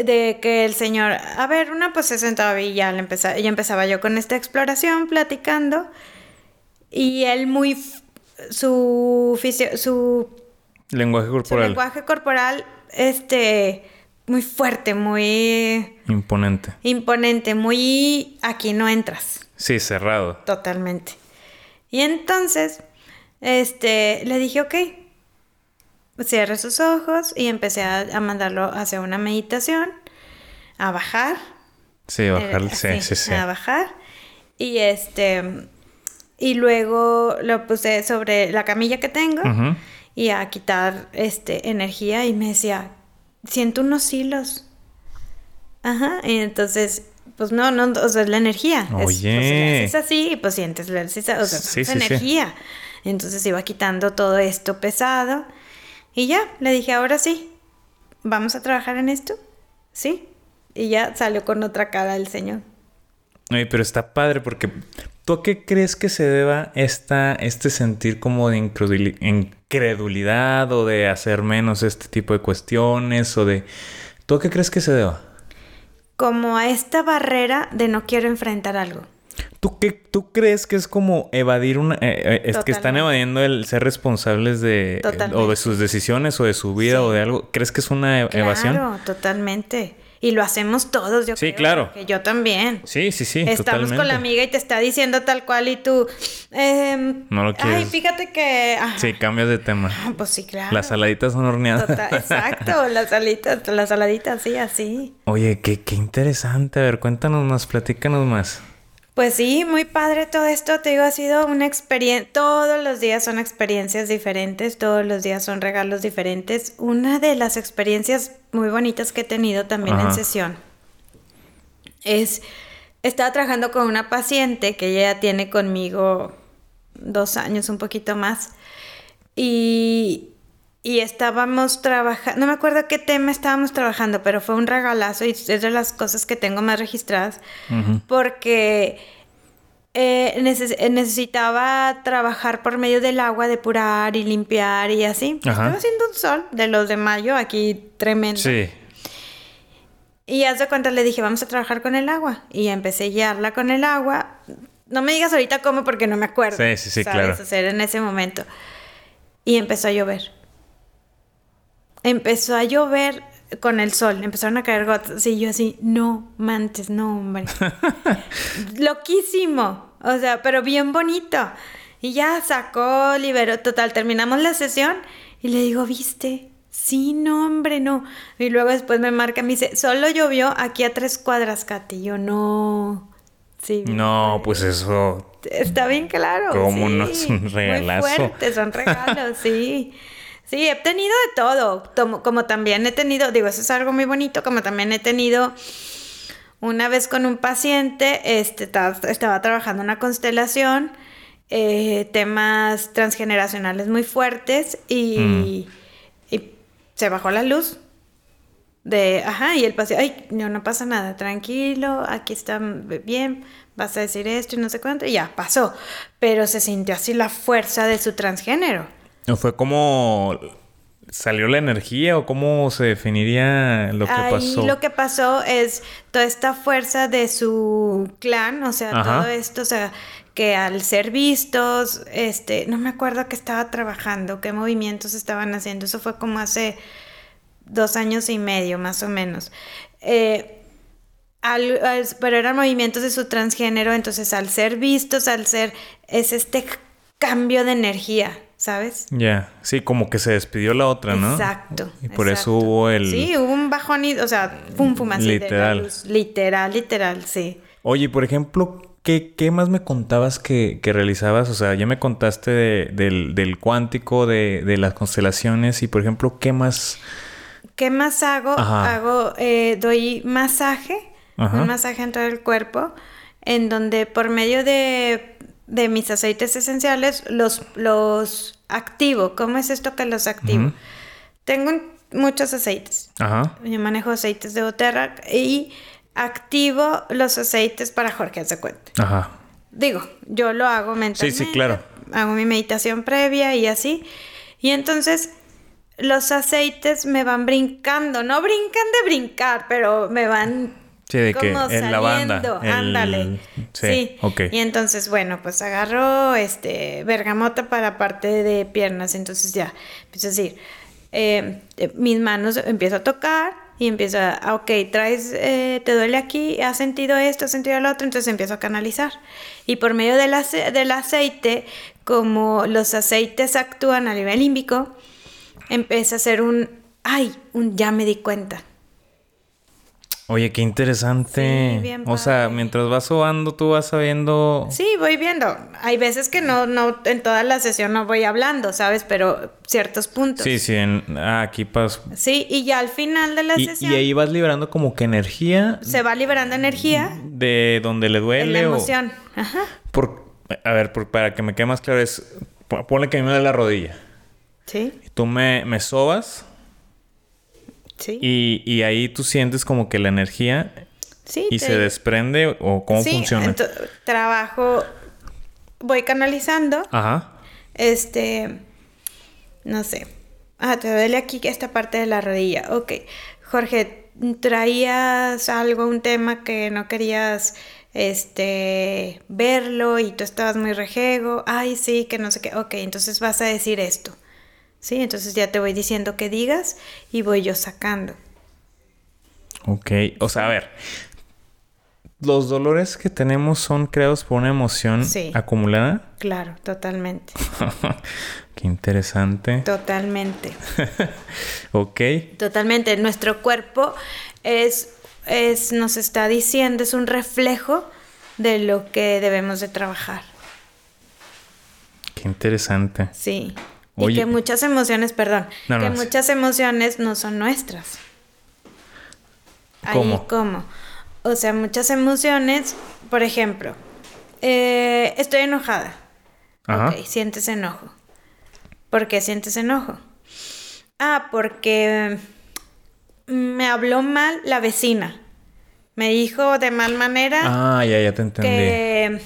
Speaker 3: de que el señor, a ver, una pues se sentaba y ya, le empezaba, ya empezaba yo con esta exploración, platicando, y él muy, su, su
Speaker 2: lenguaje corporal.
Speaker 3: Su lenguaje corporal, este, muy fuerte, muy...
Speaker 2: Imponente.
Speaker 3: Imponente, muy... Aquí no entras.
Speaker 2: Sí, cerrado.
Speaker 3: Totalmente. Y entonces, este, le dije, ok, cierre sus ojos y empecé a, a mandarlo hacia una meditación, a bajar.
Speaker 2: Sí, bajar, eh, sí, sí, sí,
Speaker 3: A bajar. Y este, y luego lo puse sobre la camilla que tengo
Speaker 2: uh -huh.
Speaker 3: y a quitar, este, energía y me decía, siento unos hilos. Ajá, y entonces pues no, no, o sea, es la energía.
Speaker 2: Oye.
Speaker 3: Es, pues, así y pues sientes la o sea,
Speaker 2: sí,
Speaker 3: es
Speaker 2: sí,
Speaker 3: energía.
Speaker 2: Sí.
Speaker 3: Entonces iba quitando todo esto pesado. Y ya, le dije, ahora sí, ¿vamos a trabajar en esto? Sí. Y ya salió con otra cara el señor.
Speaker 2: Oye, pero está padre porque ¿tú a qué crees que se deba esta, este sentir como de incredulidad o de hacer menos este tipo de cuestiones o de... ¿Tú a qué crees que se deba?
Speaker 3: como a esta barrera de no quiero enfrentar algo.
Speaker 2: ¿Tú, qué, ¿Tú crees que es como evadir una... Eh, eh, es que están evadiendo el ser responsables de... O de sus decisiones o de su vida
Speaker 3: Sí.
Speaker 2: o de algo? ¿Crees que es una e- evasión?
Speaker 3: Claro, totalmente. Y lo hacemos todos, yo
Speaker 2: Sí,
Speaker 3: creo,
Speaker 2: claro.
Speaker 3: porque yo también.
Speaker 2: Sí, sí, sí.
Speaker 3: Estamos
Speaker 2: totalmente.
Speaker 3: con la amiga y te está diciendo tal cual y tú... em,
Speaker 2: No lo
Speaker 3: Ay,
Speaker 2: quieres.
Speaker 3: fíjate que...
Speaker 2: Sí, cambias de tema.
Speaker 3: Ah, Pues sí, claro.
Speaker 2: Las saladitas son horneadas.
Speaker 3: Total- exacto, las alitas, las saladitas, sí, así.
Speaker 2: Oye, qué, qué interesante. A ver, cuéntanos más, platícanos más.
Speaker 3: Pues sí, muy padre todo esto, te digo, ha sido una experiencia, todos los días son experiencias diferentes, todos los días son regalos diferentes. Una de las experiencias muy bonitas que he tenido también
Speaker 2: Ajá.
Speaker 3: en sesión es, estaba trabajando con una paciente que ya tiene conmigo dos años, un poquito más, y, y estábamos trabajando, no me acuerdo qué tema estábamos trabajando, pero fue un regalazo y es de las cosas que tengo más registradas
Speaker 2: Ujú.
Speaker 3: porque eh, neces- necesitaba trabajar por medio del agua, depurar y limpiar y así.
Speaker 2: Ajá.
Speaker 3: Estaba haciendo un sol de los de mayo aquí tremendo.
Speaker 2: Sí.
Speaker 3: Y haz de cuenta le dije, vamos a trabajar con el agua. Y empecé a guiarla con el agua. No me digas ahorita cómo porque no me acuerdo.
Speaker 2: Sí, sí, sí,
Speaker 3: ¿sabes?
Speaker 2: claro.
Speaker 3: Era en ese momento. Y empezó a llover. Empezó a llover con el sol. Empezaron a caer gotas. Y yo así, no manches, no, hombre. Loquísimo. O sea, pero bien bonito. Y ya sacó, liberó. Total, terminamos la sesión. Y le digo, ¿viste? Sí, no, hombre, no. Y luego después me marca, me dice, solo llovió aquí a tres cuadras, Katy. Y yo, no. Sí.
Speaker 2: No, pues eso.
Speaker 3: Está bien claro.
Speaker 2: ¿Cómo
Speaker 3: sí.
Speaker 2: no? Es un regalazo.
Speaker 3: Muy fuerte, son regalos, sí. Sí, he tenido de todo. Como, como también he tenido, digo, eso es algo muy bonito, como también he tenido una vez con un paciente, este, estaba, estaba trabajando una constelación, eh, temas transgeneracionales muy fuertes y, y se bajó la luz. De, ajá, y el paciente, ay, no, no pasa nada, tranquilo, aquí está bien, vas a decir esto y no sé cuánto, y ya pasó. Pero se sintió así la fuerza de su transgénero.
Speaker 2: ¿No fue como salió la energía o cómo se definiría lo que
Speaker 3: Ahí
Speaker 2: pasó?
Speaker 3: lo que pasó es toda esta fuerza de su clan, o sea,
Speaker 2: Ajá.
Speaker 3: todo esto, o sea, que al ser vistos, este, no me acuerdo qué estaba trabajando, qué movimientos estaban haciendo, eso fue como hace dos años y medio más o menos. Eh, al- al- pero eran movimientos de su transgénero, entonces al ser vistos, al ser, es este cambio de energía, ¿sabes?
Speaker 2: Ya, sí, como que se despidió la otra, ¿no?
Speaker 3: Exacto.
Speaker 2: Y por eso hubo el...
Speaker 3: Sí, hubo un bajón, y, o sea, pum, pum, así de
Speaker 2: Literal.
Speaker 3: luz. Literal, literal, sí.
Speaker 2: Oye, por ejemplo, ¿qué, qué más me contabas que, que realizabas? O sea, ya me contaste de- del, del cuántico, de, de las constelaciones y, por ejemplo, ¿qué más?
Speaker 3: ¿Qué más hago?
Speaker 2: Ajá.
Speaker 3: Hago, eh, doy masaje,
Speaker 2: Ajá.
Speaker 3: un masaje en todo el cuerpo, en donde por medio de, de mis aceites esenciales los, los activo. ¿Cómo es esto que los activo? Tengo muchos aceites.
Speaker 2: Ajá.
Speaker 3: Yo manejo aceites de Oterra y activo los aceites para Jorge, haz de cuenta.
Speaker 2: Ajá.
Speaker 3: Digo, yo lo hago mentalmente.
Speaker 2: sí, claro.
Speaker 3: Hago mi meditación previa y así. Y entonces los aceites me van brincando. No brincan de brincar, pero me van
Speaker 2: Sí, de que el lavanda,
Speaker 3: saliendo.
Speaker 2: el-
Speaker 3: Ándale.
Speaker 2: sí,
Speaker 3: Sí.
Speaker 2: ok.
Speaker 3: Y entonces, bueno, pues agarro este bergamota para parte de piernas. Entonces ya, empiezo a decir, eh, eh, mis manos empiezo a tocar y empiezo a, ah, ok, traes, eh, te duele aquí, has sentido esto, has sentido lo otro, entonces empiezo a canalizar. Y por medio del, ace- del aceite, como los aceites actúan a nivel límbico, empieza a hacer un, ay, un ya me di cuenta.
Speaker 2: Oye, qué interesante.
Speaker 3: Sí, bien
Speaker 2: o sea, mientras vas sobando, tú vas sabiendo...
Speaker 3: Sí, voy viendo. Hay veces que no, no, en toda la sesión no voy hablando, ¿sabes? Pero ciertos puntos.
Speaker 2: Sí, sí, en- ah, aquí pas...
Speaker 3: Sí, y ya al final de la
Speaker 2: Y,
Speaker 3: sesión
Speaker 2: y ahí vas liberando como que energía
Speaker 3: se va liberando energía
Speaker 2: de donde le
Speaker 3: en
Speaker 2: duele
Speaker 3: la
Speaker 2: o...
Speaker 3: emoción. Ajá.
Speaker 2: Por, a ver, por- para que me quede más claro es... po- Ponle que a mí me duele la rodilla.
Speaker 3: Sí,
Speaker 2: Y tú me, me sobas
Speaker 3: sí.
Speaker 2: y, y ahí tú sientes como que la energía
Speaker 3: sí,
Speaker 2: y
Speaker 3: te-
Speaker 2: se desprende o cómo
Speaker 3: sí,
Speaker 2: funciona.
Speaker 3: trabajo, voy canalizando.
Speaker 2: Ajá.
Speaker 3: Este, no sé. Ah, te duele aquí esta parte de la rodilla. Ok. Jorge, traías algo, un tema que no querías este verlo y tú estabas muy rejego. Ay, sí, que no sé qué. Ok, entonces vas a decir esto. Sí, entonces ya te voy diciendo que digas y voy yo sacando.
Speaker 2: Ok. O sea, a ver. Los dolores que tenemos son creados por una emoción
Speaker 3: Sí.
Speaker 2: acumulada.
Speaker 3: Claro, totalmente.
Speaker 2: Qué interesante.
Speaker 3: Totalmente.
Speaker 2: ok.
Speaker 3: Totalmente. Nuestro cuerpo es, es, nos está diciendo, es un reflejo de lo que debemos de trabajar.
Speaker 2: Qué interesante.
Speaker 3: Sí.
Speaker 2: Oye.
Speaker 3: Y que muchas emociones, perdón,
Speaker 2: No,
Speaker 3: que
Speaker 2: no, sí.
Speaker 3: muchas emociones no son nuestras. Ahí,
Speaker 2: ¿Cómo?
Speaker 3: ¿Cómo? O sea, muchas emociones, por ejemplo, eh, estoy enojada.
Speaker 2: Ajá.
Speaker 3: Ok, sientes enojo. ¿Por qué sientes enojo? Ah, porque me habló mal la vecina. Me dijo de mal manera
Speaker 2: Ah, ya, ya te entendí.
Speaker 3: que,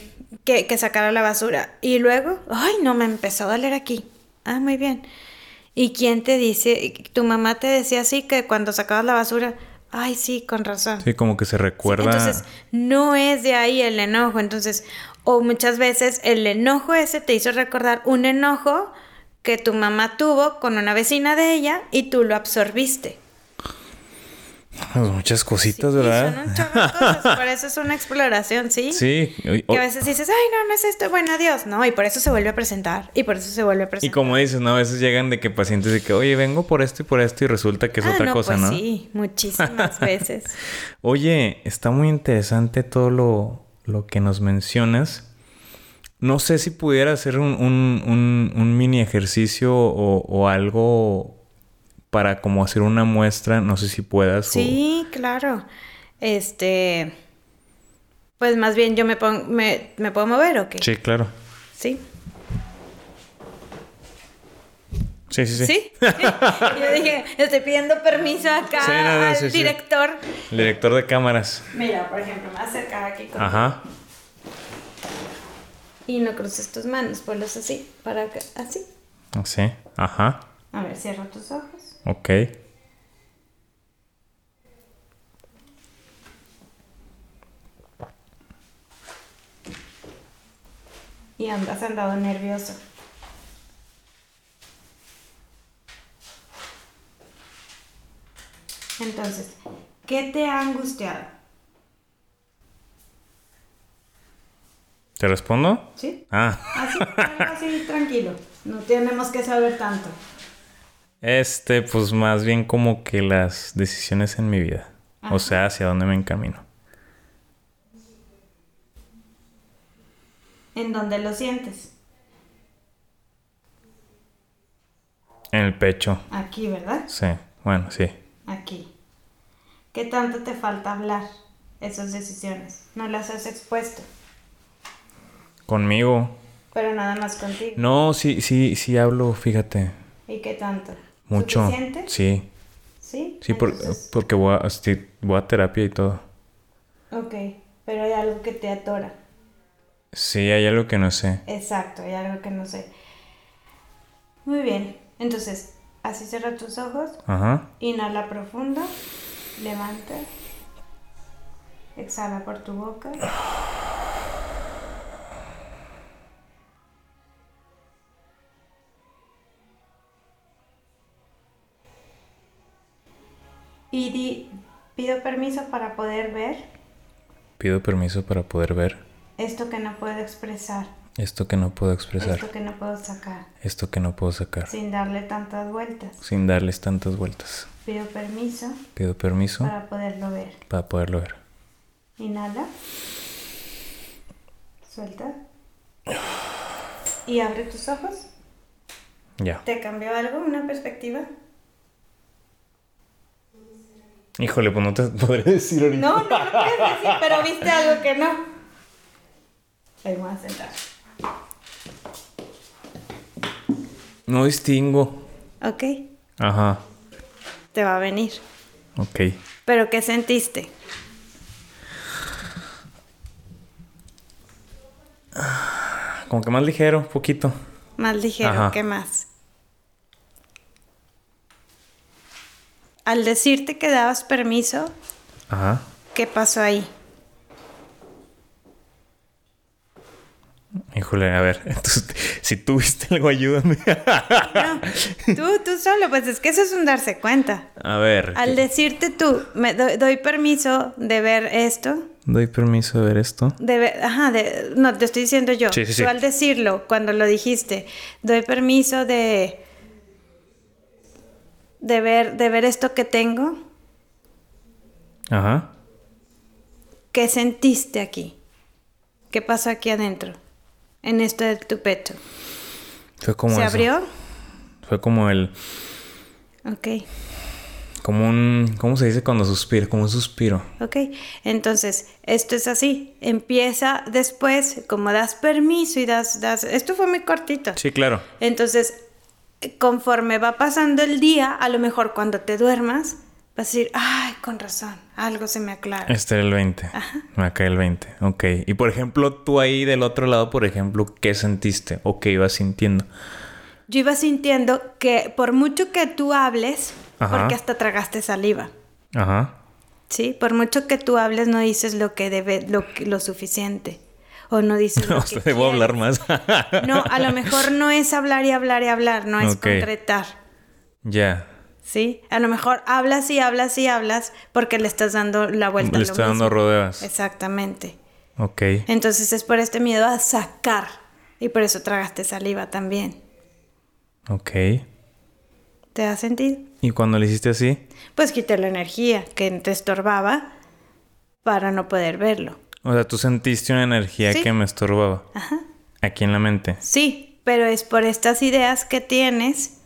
Speaker 3: que, que sacara la basura. Y luego, ay, no, me empezó a doler aquí. Ah, muy bien. ¿Y quién te dice? Tu mamá te decía así que cuando sacabas la basura, ay, sí, con razón.
Speaker 2: Sí, como que se recuerda.
Speaker 3: Entonces, no es de ahí el enojo. Entonces, o muchas veces el enojo ese te hizo recordar un enojo que tu mamá tuvo con una vecina de ella y tú lo absorbiste.
Speaker 2: Pues muchas cositas,
Speaker 3: Sí,
Speaker 2: ¿verdad?
Speaker 3: son un de cosas. Por eso es una exploración, ¿sí?
Speaker 2: Sí. y-
Speaker 3: Que a veces dices, ay, no, no es esto, bueno, adiós. No, y por eso se vuelve a presentar. Y por eso se vuelve a
Speaker 2: Y
Speaker 3: presentar.
Speaker 2: como dices, ¿no? A veces llegan de que pacientes de que, oye, vengo por esto y por esto y resulta que es
Speaker 3: Ah,
Speaker 2: otra
Speaker 3: no,
Speaker 2: cosa,
Speaker 3: pues
Speaker 2: ¿no?
Speaker 3: Sí, muchísimas veces.
Speaker 2: Oye, está muy interesante todo lo, lo que nos mencionas. No sé si pudiera hacer un, un- un- un mini ejercicio o, o algo para como hacer una muestra. No sé si puedas. o-
Speaker 3: Sí, claro. Este. Pues más bien yo me, pon- me, ¿me puedo mover o qué?
Speaker 2: Sí, claro.
Speaker 3: Sí.
Speaker 2: Sí, sí, sí.
Speaker 3: ¿Sí? Yo dije, estoy pidiendo permiso acá
Speaker 2: Sí, no, no,
Speaker 3: al
Speaker 2: sí,
Speaker 3: director.
Speaker 2: El director de cámaras.
Speaker 3: Mira, por ejemplo, me voy a acercar aquí con...
Speaker 2: Ajá.
Speaker 3: Y no cruces tus manos, ponlos así, para que... Así.
Speaker 2: Sí. Ajá.
Speaker 3: A ver, cierra tus ojos.
Speaker 2: Ok.
Speaker 3: Y andas andado nervioso. Entonces, ¿qué te ha angustiado?
Speaker 2: ¿Te respondo?
Speaker 3: ¿Sí?
Speaker 2: Ah,
Speaker 3: Así, tranquilo. No tenemos que saber tanto.
Speaker 2: Este, pues más bien como que las decisiones en mi vida.
Speaker 3: Ajá.
Speaker 2: O sea, hacia dónde me encamino.
Speaker 3: ¿En dónde lo sientes?
Speaker 2: En el pecho.
Speaker 3: Aquí, ¿verdad?
Speaker 2: Sí, bueno, sí.
Speaker 3: Aquí. ¿Qué tanto te falta hablar esas decisiones? No las has expuesto,
Speaker 2: Conmigo.
Speaker 3: pero nada más contigo.
Speaker 2: No, sí, sí, sí hablo, fíjate.
Speaker 3: ¿Y qué tanto?
Speaker 2: Mucho.
Speaker 3: ¿Suficiente?
Speaker 2: Sí.
Speaker 3: Sí.
Speaker 2: Sí, por- porque voy a, sí, voy a terapia y todo.
Speaker 3: Ok, pero hay algo que te atora.
Speaker 2: Sí, hay algo que no sé.
Speaker 3: Exacto, hay algo que no sé. Muy bien, entonces, así cierra tus ojos,
Speaker 2: Ajá.
Speaker 3: inhala profundo, levanta, exhala por tu boca. Y di, pido permiso para poder ver
Speaker 2: Pido permiso para poder ver
Speaker 3: esto que no puedo expresar,
Speaker 2: esto que no puedo expresar,
Speaker 3: esto que no puedo sacar,
Speaker 2: esto que no puedo sacar,
Speaker 3: sin darle tantas vueltas.
Speaker 2: sin darles tantas vueltas.
Speaker 3: Pido permiso
Speaker 2: Pido permiso
Speaker 3: para poderlo ver.
Speaker 2: para poderlo ver.
Speaker 3: Inhala. Suelta. Y abre tus ojos.
Speaker 2: Ya.
Speaker 3: ¿Te cambió algo? ¿Una perspectiva?
Speaker 2: Híjole, pues no te podré decir ahorita.
Speaker 3: No, no lo puedes decir, pero viste algo que no. Ahí me voy a sentar.
Speaker 2: No distingo.
Speaker 3: Ok,
Speaker 2: Ajá.
Speaker 3: te va a venir.
Speaker 2: Ok.
Speaker 3: ¿Pero qué sentiste?
Speaker 2: Como que más ligero, poquito.
Speaker 3: Más ligero,
Speaker 2: Ajá.
Speaker 3: ¿qué más? Al decirte que dabas permiso,
Speaker 2: Ajá.
Speaker 3: ¿qué pasó ahí?
Speaker 2: Híjole, a ver. entonces, si tú viste algo, ayúdame.
Speaker 3: No, tú, tú solo, pues es que eso es un darse cuenta.
Speaker 2: a ver.
Speaker 3: Al
Speaker 2: ¿qué-
Speaker 3: decirte tú, me doy, doy permiso de ver esto,
Speaker 2: ¿Doy permiso de ver esto?
Speaker 3: de ver, ajá, de, no, te estoy diciendo yo.
Speaker 2: Sí, sí, sí.
Speaker 3: Tú al decirlo, cuando lo dijiste, doy permiso de, de ver, de ver esto que tengo,
Speaker 2: Ajá.
Speaker 3: ¿qué sentiste aquí? ¿Qué pasó aquí adentro? En esto de tu pecho.
Speaker 2: Fue como
Speaker 3: ¿Se
Speaker 2: eso.
Speaker 3: abrió?
Speaker 2: Fue como el.
Speaker 3: Ok.
Speaker 2: Como un. ¿Cómo se dice cuando suspira? Como un suspiro.
Speaker 3: Ok, entonces esto es así. Empieza después, como das permiso y das, das. Esto fue muy cortito.
Speaker 2: Sí, claro.
Speaker 3: Entonces, conforme va pasando el día, a lo mejor cuando te duermas, vas a decir, ay, con razón, algo se me aclara.
Speaker 2: Este era el 20. Me cae el 20. Ok. Y por ejemplo, tú ahí del otro lado, por ejemplo, ¿qué sentiste? ¿O qué ibas sintiendo?
Speaker 3: Yo iba sintiendo que por mucho que tú hables,
Speaker 2: Ajá.
Speaker 3: porque hasta tragaste saliva.
Speaker 2: Ajá.
Speaker 3: Sí, por mucho que tú hables, no dices lo que debe, lo, lo suficiente. O no dices
Speaker 2: No,
Speaker 3: lo que
Speaker 2: debo hablar más.
Speaker 3: No, a lo mejor no es hablar y hablar y hablar, no es concretar.
Speaker 2: ya.
Speaker 3: ¿Sí? A lo mejor hablas y hablas y hablas porque le estás dando la vuelta
Speaker 2: Le estoy dando rodeos.
Speaker 3: Exactamente.
Speaker 2: Ok.
Speaker 3: Entonces es por este miedo a sacar. Y por eso tragaste saliva también.
Speaker 2: Ok.
Speaker 3: ¿Te da sentido?
Speaker 2: ¿Y cuando le hiciste así?
Speaker 3: Pues quité la energía que te estorbaba para no poder verlo.
Speaker 2: O sea, tú sentiste una energía
Speaker 3: Sí.
Speaker 2: que me estorbaba.
Speaker 3: Ajá.
Speaker 2: Aquí en la mente.
Speaker 3: Sí, pero es por estas ideas que tienes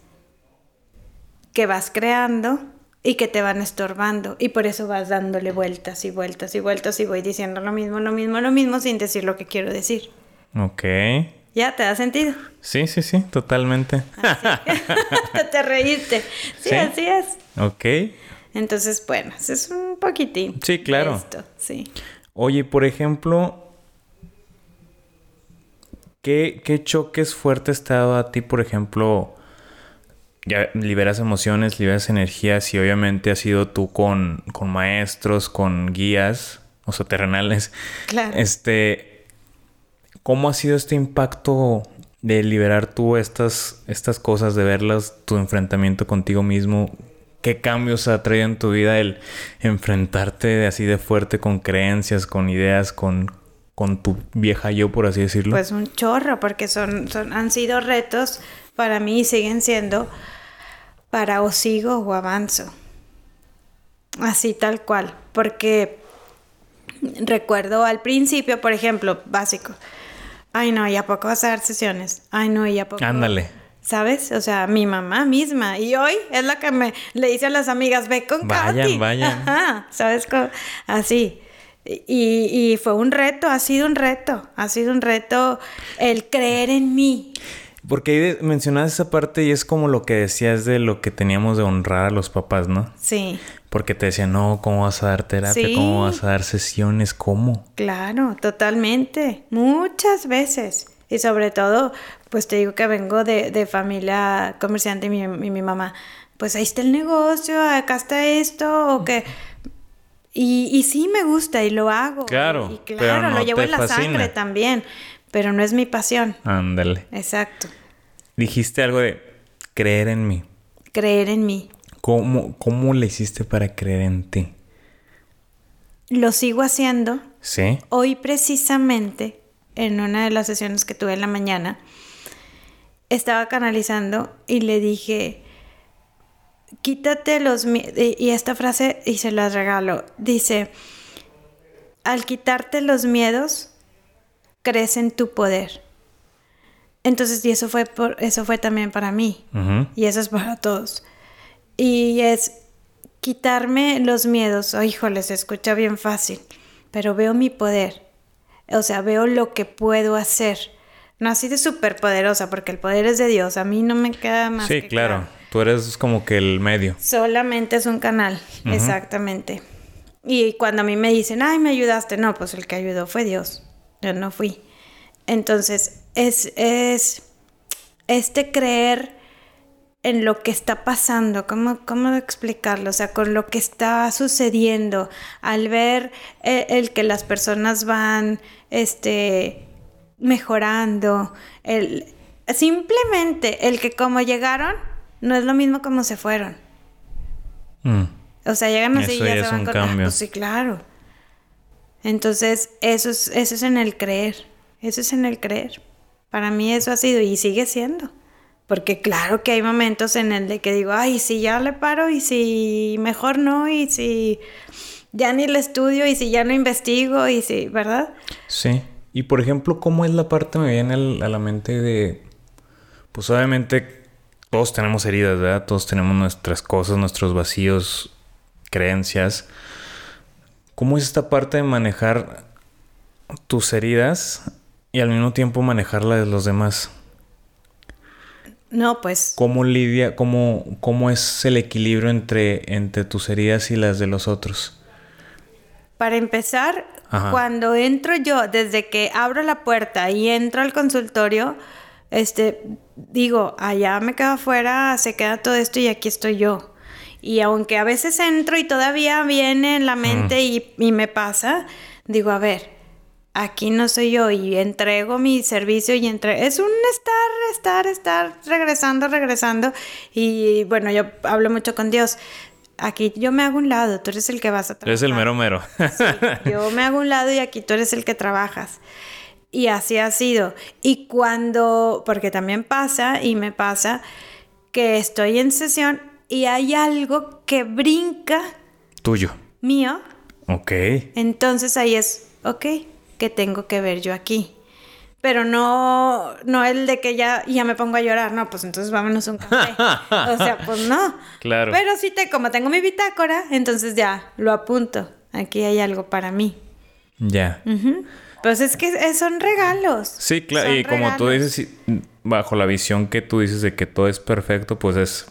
Speaker 3: que vas creando y que te van estorbando. Y por eso vas dándole vueltas y vueltas y vueltas y voy diciendo lo mismo, lo mismo, lo mismo sin decir lo que quiero decir.
Speaker 2: Ok.
Speaker 3: ¿Ya te da sentido?
Speaker 2: Sí, sí, sí, totalmente.
Speaker 3: te reíste. Sí,
Speaker 2: Sí.
Speaker 3: así es.
Speaker 2: ok.
Speaker 3: Entonces, bueno, es un poquitín.
Speaker 2: Sí, claro.
Speaker 3: Esto, sí.
Speaker 2: Oye, por ejemplo, ¿qué, qué choques fuertes te ha dado a ti, por ejemplo? Ya liberas emociones, liberas energías y obviamente has sido tú con, con maestros, con guías, o sea, terrenales.
Speaker 3: Claro.
Speaker 2: Este, ¿cómo ha sido este impacto de liberar tú estas, estas cosas, de verlas, tu enfrentamiento contigo mismo? ¿Qué cambios ha traído en tu vida el enfrentarte así de fuerte con creencias, con ideas, con, con tu vieja yo, por así decirlo?
Speaker 3: Pues un chorro, porque son, son, han sido retos para mí y siguen siendo para o sigo o avanzo. Así tal cual, porque recuerdo al principio, por ejemplo, básico. Ay, no, ¿y a poco vas a dar sesiones? Ay, no, ¿y a poco?
Speaker 2: Ándale.
Speaker 3: ¿Sabes? O sea, mi mamá misma. Y hoy es la que me le dice a las amigas, ve con
Speaker 2: Vayan,
Speaker 3: Katy.
Speaker 2: vayan.
Speaker 3: Ajá, ¿sabes? cómo? Así. Y, y fue un reto, ha sido un reto. Ha sido un reto el creer en mí.
Speaker 2: Porque ahí mencionabas esa parte y es como lo que decías de lo que teníamos de honrar a los papás, ¿no?
Speaker 3: Sí,
Speaker 2: Porque te decían, no, ¿cómo vas a dar terapia?
Speaker 3: Sí.
Speaker 2: ¿Cómo vas a dar sesiones? ¿Cómo?
Speaker 3: claro, totalmente. Muchas veces. Y sobre todo, pues te digo que vengo de, de familia comerciante y mi, mi mamá. Pues ahí está el negocio, acá está esto, o que... Y, y sí me gusta y lo hago.
Speaker 2: Claro,
Speaker 3: Y
Speaker 2: pero
Speaker 3: claro,
Speaker 2: no
Speaker 3: lo llevo en la
Speaker 2: fascina.
Speaker 3: sangre también. Pero no es mi pasión.
Speaker 2: Ándale.
Speaker 3: Exacto.
Speaker 2: Dijiste algo de creer en mí.
Speaker 3: Creer en mí.
Speaker 2: ¿Cómo, cómo le hiciste para creer en ti?
Speaker 3: Lo sigo haciendo.
Speaker 2: ¿Sí?
Speaker 3: Hoy precisamente, en una de las sesiones que tuve en la mañana, estaba canalizando y le dije, quítate los miedos, y esta frase, y se las regalo, dice, al quitarte los miedos, crece en tu poder. Entonces, y eso fue, por, eso fue también para mí. Y eso es para todos. Y es quitarme los miedos. Oh, híjole, se escucha bien fácil, pero veo mi poder. O sea, veo lo que puedo hacer. No así de súper poderosa, porque el poder es de Dios. A mí no me queda más.
Speaker 2: Sí,
Speaker 3: que
Speaker 2: claro. Tú eres como que el medio.
Speaker 3: Solamente es un canal, exactamente. Y cuando a mí me dicen, ay, me ayudaste, no, pues el que ayudó fue Dios. Yo no fui. Entonces, es, es este creer en lo que está pasando, ¿cómo, ¿cómo explicarlo? O sea, con lo que está sucediendo, al ver el, el que las personas van este, mejorando, el, simplemente el que como llegaron, no es lo mismo como se fueron.
Speaker 2: Mm.
Speaker 3: O sea, llegan así y ya
Speaker 2: ya
Speaker 3: se van con... Ah, pues sí, claro. Entonces, eso es, eso es en el creer. Eso es en el creer. Para mí eso ha sido y sigue siendo. Porque claro que hay momentos en el de que digo, ay, si ya le paro y si mejor no y si ya ni le estudio y si ya no investigo y si, ¿verdad?
Speaker 2: Sí. Y por ejemplo, ¿cómo es la parte, me viene a la mente de... Pues obviamente todos tenemos heridas, ¿verdad? Todos tenemos nuestras cosas, nuestros vacíos, creencias. ¿Cómo es esta parte de manejar tus heridas y al mismo tiempo manejar la de los demás?
Speaker 3: No, pues
Speaker 2: ¿Cómo lidia, cómo, cómo es el equilibrio entre, entre tus heridas y las de los otros?
Speaker 3: Para empezar,
Speaker 2: Ajá.
Speaker 3: cuando entro yo, desde que abro la puerta y entro al consultorio, este, digo, allá me quedo afuera, se queda todo esto y aquí estoy yo. Y aunque a veces entro y todavía viene en la mente y, y me pasa, digo, a ver, aquí no soy yo y entrego mi servicio y entre es un estar, estar, estar regresando, regresando y bueno, yo hablo mucho con Dios. Aquí yo me hago un lado, tú eres el que vas a trabajar.
Speaker 2: Eres el mero mero.
Speaker 3: Yo me hago un lado y aquí tú eres el que trabajas. Y así ha sido. Y cuando, porque también pasa y me pasa que estoy en sesión y hay algo que brinca
Speaker 2: Tuyo.
Speaker 3: mío,
Speaker 2: Ok.
Speaker 3: entonces ahí es, ok, ¿qué tengo que ver yo aquí? Pero no, no el de que ya, ya me pongo a llorar, no, pues entonces vámonos a un café. o sea, pues no.
Speaker 2: Claro.
Speaker 3: Pero sí, te, como tengo mi bitácora, entonces ya lo apunto. Aquí hay algo para mí.
Speaker 2: Ya.
Speaker 3: Pues es que son regalos.
Speaker 2: Sí, claro.
Speaker 3: Son
Speaker 2: Y como tú dices, bajo la visión que tú dices de que todo es perfecto, pues es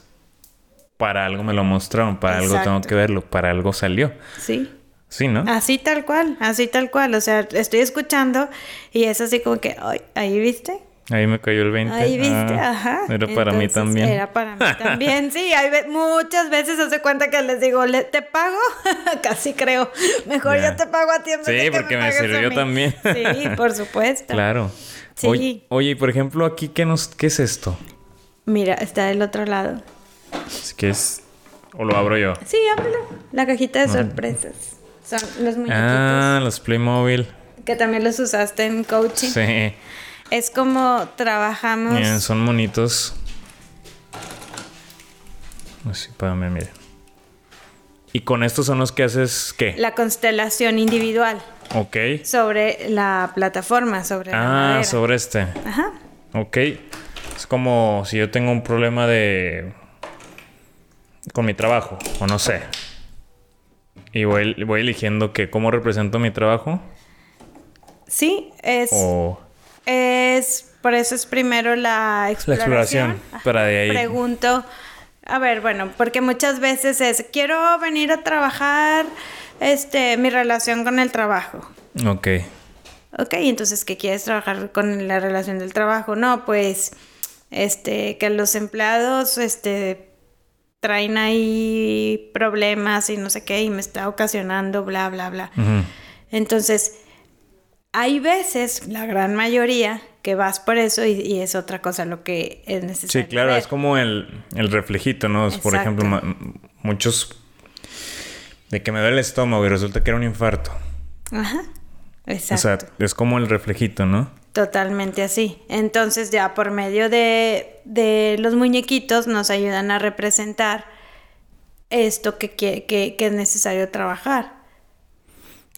Speaker 2: para algo me lo mostraron, para algo tengo que verlo, para algo salió.
Speaker 3: Sí.
Speaker 2: Sí, ¿no?
Speaker 3: Así tal cual, así tal cual. O sea, estoy escuchando y es así como que, ay, ahí viste.
Speaker 2: Ahí me cayó el 20.
Speaker 3: Ahí viste,
Speaker 2: Ah,
Speaker 3: ajá.
Speaker 2: Era para mí también.
Speaker 3: Era para mí también, sí. Hay ve- muchas veces hace cuenta que les digo, ¿le, ¿te pago? Casi creo. Mejor
Speaker 2: Ya.
Speaker 3: yo te pago a ti. en vez
Speaker 2: Sí, porque me sirvió también.
Speaker 3: Sí, por supuesto.
Speaker 2: Claro.
Speaker 3: Sí.
Speaker 2: Oye, oye, y por ejemplo, aquí, ¿qué, nos, ¿qué es esto?
Speaker 3: Mira, está del otro lado.
Speaker 2: Es que es ¿O lo abro yo?
Speaker 3: Sí, ábrelo. La cajita de sorpresas. Son los muñequitos.
Speaker 2: Ah, los Playmobil.
Speaker 3: Que también los usaste en coaching.
Speaker 2: Sí.
Speaker 3: Es como trabajamos.
Speaker 2: Miren, son monitos. Así, espérame, miren. Y con estos son los que haces, ¿qué?
Speaker 3: La constelación individual.
Speaker 2: Ok.
Speaker 3: Sobre la plataforma, sobre la
Speaker 2: Ah,
Speaker 3: madera.
Speaker 2: sobre este.
Speaker 3: Ajá.
Speaker 2: Ok. Es como si yo tengo un problema de... con mi trabajo, o no sé. Y voy, voy eligiendo que cómo represento mi trabajo.
Speaker 3: Sí, es,
Speaker 2: O...
Speaker 3: es. Por eso es primero la exploración.
Speaker 2: exploración, para de ahí-
Speaker 3: Pregunto. A ver, bueno, porque muchas veces es. Quiero venir a trabajar. Este, mi relación con el trabajo.
Speaker 2: Ok.
Speaker 3: Ok, entonces, ¿qué quieres trabajar con la relación del trabajo? No, pues, este, que los empleados, este, traen ahí problemas y no sé qué, y me está ocasionando, bla, bla, bla. Entonces, hay veces, la gran mayoría, que vas por eso y, y es otra cosa lo que es necesario.
Speaker 2: Sí, claro,
Speaker 3: ver.
Speaker 2: es como el, el reflejito, ¿no? Por ejemplo, muchos de que me duele el estómago y resulta que era un infarto.
Speaker 3: Ajá. Exacto.
Speaker 2: O sea, es como el reflejito, ¿no?
Speaker 3: Totalmente así. Entonces ya por medio de, de los muñequitos nos ayudan a representar esto que, que, que- es necesario trabajar.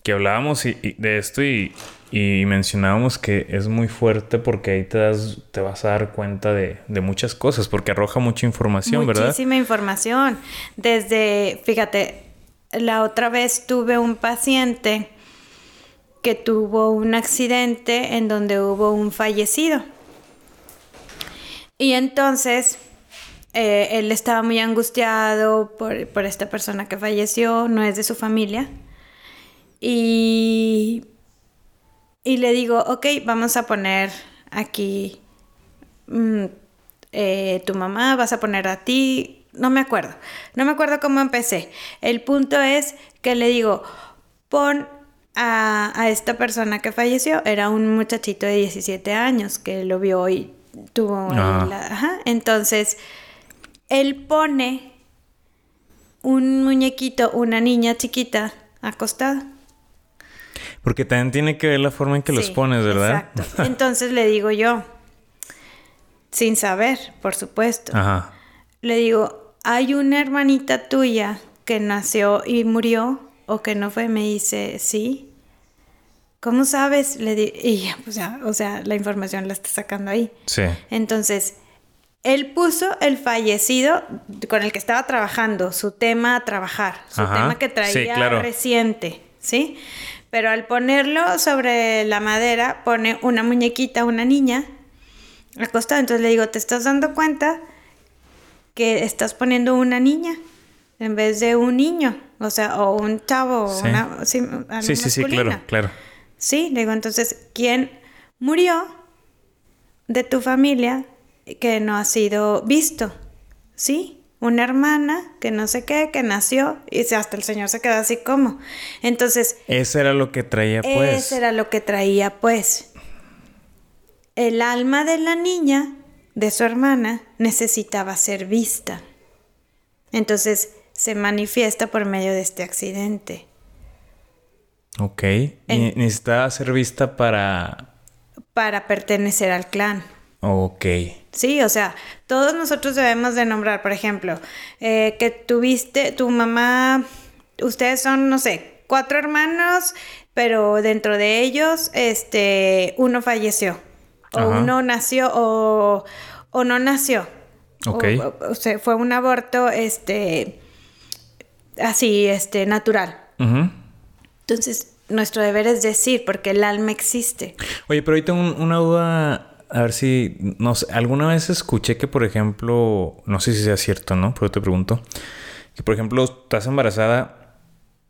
Speaker 2: Que hablábamos y- y de esto y, y mencionábamos que es muy fuerte porque ahí te, das, te vas a dar cuenta de, de muchas cosas, porque arroja mucha información, ¿verdad?
Speaker 3: Muchísima información. Desde, fíjate, la otra vez tuve un paciente que tuvo un accidente en donde hubo un fallecido. Y entonces eh, él estaba muy angustiado por, por esta persona que falleció, no es de su familia. Y, y le digo, ok, vamos a poner aquí mm, eh, tu mamá, vas a poner a ti, no me acuerdo, no me acuerdo cómo empecé. El punto es que le digo, pon a, a esta persona que falleció, era un muchachito de 17 años que lo vio y tuvo...
Speaker 2: Ah.
Speaker 3: la- ajá. Entonces, él pone un muñequito, una niña chiquita acostada.
Speaker 2: Porque también tiene que ver la forma en que los pones, ¿verdad?
Speaker 3: Exacto. Entonces le digo yo, sin saber, por supuesto,
Speaker 2: Ajá.
Speaker 3: le digo, hay una hermanita tuya que nació y murió o que no fue, me dice, sí. ¿Cómo sabes? Le di y ya, pues ya, o sea, la información la está sacando ahí.
Speaker 2: Sí.
Speaker 3: Entonces, él puso el fallecido con el que estaba trabajando, su tema a trabajar, su
Speaker 2: Ajá.
Speaker 3: tema que
Speaker 2: Sí,
Speaker 3: traía
Speaker 2: claro.
Speaker 3: reciente, ¿sí? Pero al ponerlo sobre la madera, pone una muñequita, una niña, acostada. Entonces le digo, ¿te estás dando cuenta que estás poniendo una niña en vez de un niño? O sea, o un chavo, o
Speaker 2: Sí.
Speaker 3: una, sí,
Speaker 2: Sí, sí, claro, claro.
Speaker 3: Sí, le digo, entonces, ¿quién murió de tu familia que no ha sido visto? Sí, una hermana que no sé qué, que nació y hasta el señor se quedó así como. Entonces,
Speaker 2: Eso era lo que traía, pues.
Speaker 3: eso era lo que traía, pues. El alma de la niña, de su hermana, necesitaba ser vista. Entonces, se manifiesta por medio de este accidente.
Speaker 2: Ok. Y
Speaker 3: En-
Speaker 2: necesitaba ser vista para...
Speaker 3: para pertenecer al clan.
Speaker 2: Ok.
Speaker 3: Sí, o sea, todos nosotros debemos de nombrar, por ejemplo, eh, que tuviste, tu mamá, ustedes son, no sé, cuatro hermanos, pero dentro de ellos, este, uno falleció, o
Speaker 2: Ajá.
Speaker 3: uno nació, o, o no nació.
Speaker 2: Ok.
Speaker 3: O, o sea, fue un aborto, este, así, este, natural.
Speaker 2: Ujú.
Speaker 3: Entonces, nuestro deber es decir, porque el alma existe.
Speaker 2: Oye, pero tengo un- una duda. A ver si... No sé. Alguna vez escuché que, por ejemplo... No sé si sea cierto, ¿no? Pero te pregunto. Que, por ejemplo, estás embarazada...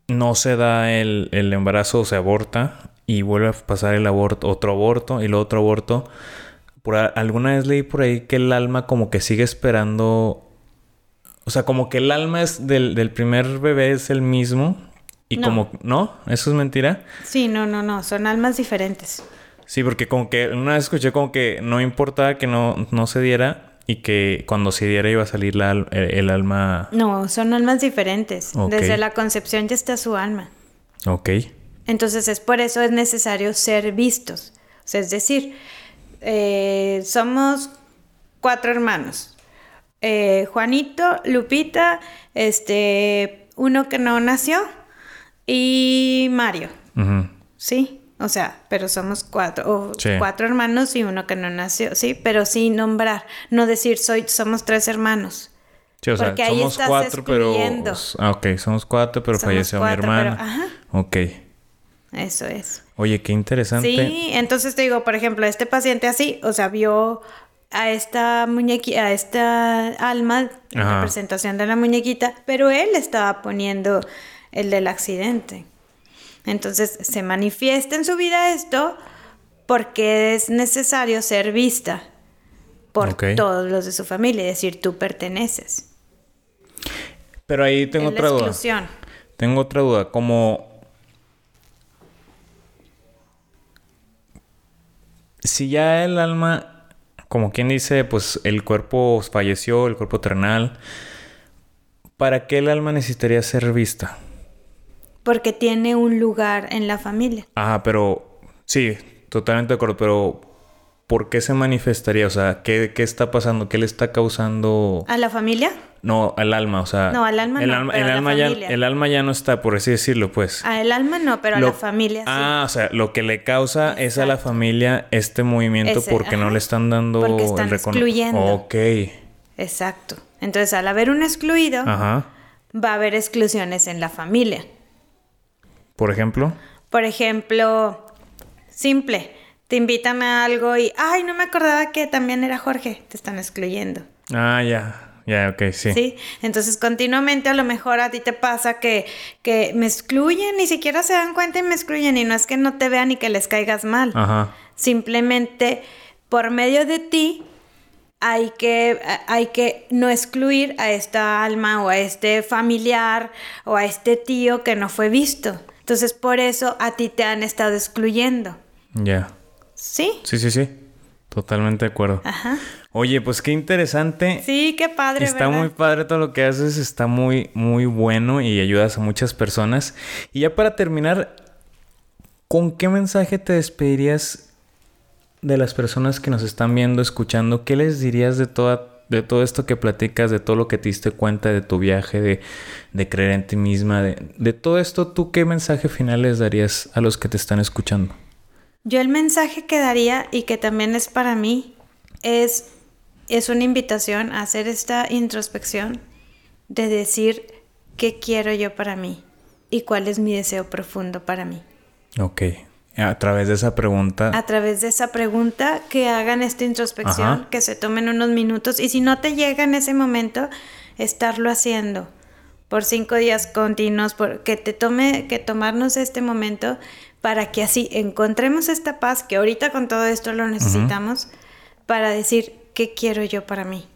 Speaker 2: No se da el, el embarazo se aborta. Y vuelve a pasar el aborto... Otro aborto y luego otro aborto. Por alguna vez leí por ahí que el alma como que sigue esperando... O sea, como que el alma es del, del primer bebé es el mismo. Y
Speaker 3: No.
Speaker 2: como... ¿No? ¿Eso es mentira?
Speaker 3: Sí, no, no, no, son almas diferentes.
Speaker 2: Sí, porque como que una vez escuché como que no importaba que no, no se diera y que cuando se diera iba a salir la, el, el, alma.
Speaker 3: No, son almas diferentes. Desde la concepción ya está su alma.
Speaker 2: Ok.
Speaker 3: Entonces es por eso es necesario ser vistos. O sea, es decir, eh, somos cuatro hermanos. Eh, Juanito, Lupita, este, uno que no nació y Mario. ¿sí? O sea, pero somos cuatro, o
Speaker 2: Sí.
Speaker 3: cuatro hermanos y uno que no nació, ¿sí? Pero sí nombrar, no decir soy, somos tres hermanos.
Speaker 2: Sí, o sea,
Speaker 3: Porque ahí
Speaker 2: somos
Speaker 3: estás
Speaker 2: cuatro, pero. Ah, ok, somos cuatro, pero
Speaker 3: Somos
Speaker 2: falleció
Speaker 3: cuatro,
Speaker 2: mi hermana.
Speaker 3: pero- ajá.
Speaker 2: Ok.
Speaker 3: Eso es.
Speaker 2: Oye, qué interesante.
Speaker 3: Sí, entonces te digo, por ejemplo, este paciente así, o sea, vio a esta muñequita, a esta alma
Speaker 2: Ajá.
Speaker 3: representación de la muñequita, pero él estaba poniendo el del accidente. Entonces se manifiesta en su vida esto porque es necesario ser vista por todos los de su familia, es decir, tú perteneces.
Speaker 2: Pero ahí tengo
Speaker 3: Es
Speaker 2: otra duda. Tengo otra duda. Como. Si ya el alma, como quien dice, pues el cuerpo falleció, el cuerpo terrenal, ¿para qué el alma necesitaría ser vista?
Speaker 3: Porque tiene un lugar en la familia.
Speaker 2: Ah, pero sí, totalmente de acuerdo, pero ¿por qué se manifestaría? O sea, ¿qué, qué está pasando? ¿Qué le está causando?
Speaker 3: ¿A la familia?
Speaker 2: No, al alma, o sea.
Speaker 3: No, al alma
Speaker 2: el
Speaker 3: no,
Speaker 2: alma, el alma ya, el alma ya no está, por así decirlo, pues.
Speaker 3: A el alma no, pero a la familia sí.
Speaker 2: Ah, o sea, lo que le causa es a la familia este movimiento
Speaker 3: Ese,
Speaker 2: porque no le están dando
Speaker 3: Porque están
Speaker 2: el recono-
Speaker 3: excluyendo.
Speaker 2: Ok.
Speaker 3: Exacto. Entonces, al haber un excluido,
Speaker 2: Ajá.
Speaker 3: va a haber exclusiones en la familia.
Speaker 2: Por ejemplo.
Speaker 3: Por ejemplo, simple, te invitan a algo y, ay, no me acordaba que también era Jorge, te están excluyendo.
Speaker 2: Ah, ya. Ya, ok, sí.
Speaker 3: Sí. Entonces, continuamente a lo mejor a ti te pasa que, que me excluyen, ni siquiera se dan cuenta y me excluyen. Y no es que no te vean y que les caigas mal.
Speaker 2: Ajá.
Speaker 3: Simplemente por medio de ti hay que, hay que no excluir a esta alma o a este familiar o a este tío que no fue visto. Entonces por eso a ti te han estado excluyendo.
Speaker 2: Ya.
Speaker 3: ¿Sí?
Speaker 2: Sí, sí, sí. Totalmente de acuerdo.
Speaker 3: Ajá.
Speaker 2: Oye, pues qué interesante.
Speaker 3: Sí, qué padre,
Speaker 2: Está
Speaker 3: ¿verdad?
Speaker 2: muy padre todo lo que haces, está muy, muy bueno y ayudas a muchas personas. Y ya para terminar, ¿con qué mensaje te despedirías de las personas que nos están viendo, escuchando? ¿Qué les dirías de toda, de todo esto que platicas, de todo lo que te diste cuenta de tu viaje, de, de creer en ti misma, de, de todo esto? ¿Tú qué mensaje final les darías a los que te están escuchando?
Speaker 3: Yo el mensaje que daría y que también es para mí es, es una invitación a hacer esta introspección de decir qué quiero yo para mí y cuál es mi deseo profundo para mí.
Speaker 2: Ok. A través de esa pregunta.
Speaker 3: A través de esa pregunta, que hagan esta introspección,
Speaker 2: Ajá.
Speaker 3: que se tomen unos minutos y si no te llega en ese momento, estarlo haciendo por cinco días continuos, por, que te tome, que tomarnos este momento para que así encontremos esta paz, que ahorita con todo esto lo necesitamos, para decir qué quiero yo para mí.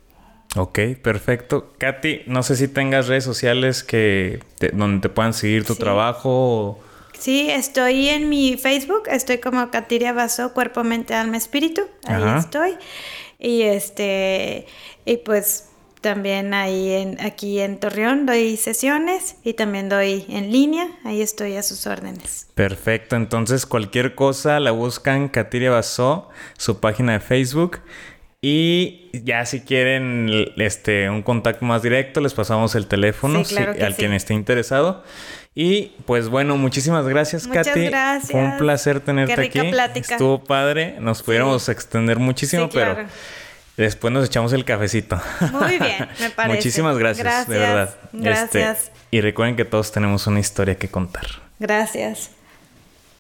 Speaker 2: Ok, perfecto. Katy, no sé si tengas redes sociales que te- donde te puedan seguir tu
Speaker 3: Sí.
Speaker 2: trabajo. o-
Speaker 3: Sí, estoy en mi Facebook, estoy como Katiria Vaso, Cuerpo, Mente, Alma, Espíritu, ahí
Speaker 2: Ajá.
Speaker 3: estoy. Y este, y pues también ahí en, aquí en Torreón doy sesiones y también doy en línea, ahí estoy a sus órdenes.
Speaker 2: Perfecto, entonces cualquier cosa la buscan Katiria Basó, su página de Facebook. Y ya si quieren este un contacto más directo, les pasamos el teléfono
Speaker 3: Sí, claro
Speaker 2: si- al
Speaker 3: sí.
Speaker 2: quien esté interesado. Y pues bueno, muchísimas gracias,
Speaker 3: Muchas
Speaker 2: Katy.
Speaker 3: gracias.
Speaker 2: Fue un placer tenerte
Speaker 3: Qué rica
Speaker 2: aquí.
Speaker 3: plática.
Speaker 2: Estuvo padre. Nos pudiéramos extender muchísimo,
Speaker 3: Sí, claro.
Speaker 2: pero después nos echamos el cafecito.
Speaker 3: Muy bien, me parece.
Speaker 2: Muchísimas gracias, de
Speaker 3: Gracias,
Speaker 2: verdad. Este,
Speaker 3: gracias.
Speaker 2: y recuerden que todos tenemos una historia que contar.
Speaker 3: Gracias.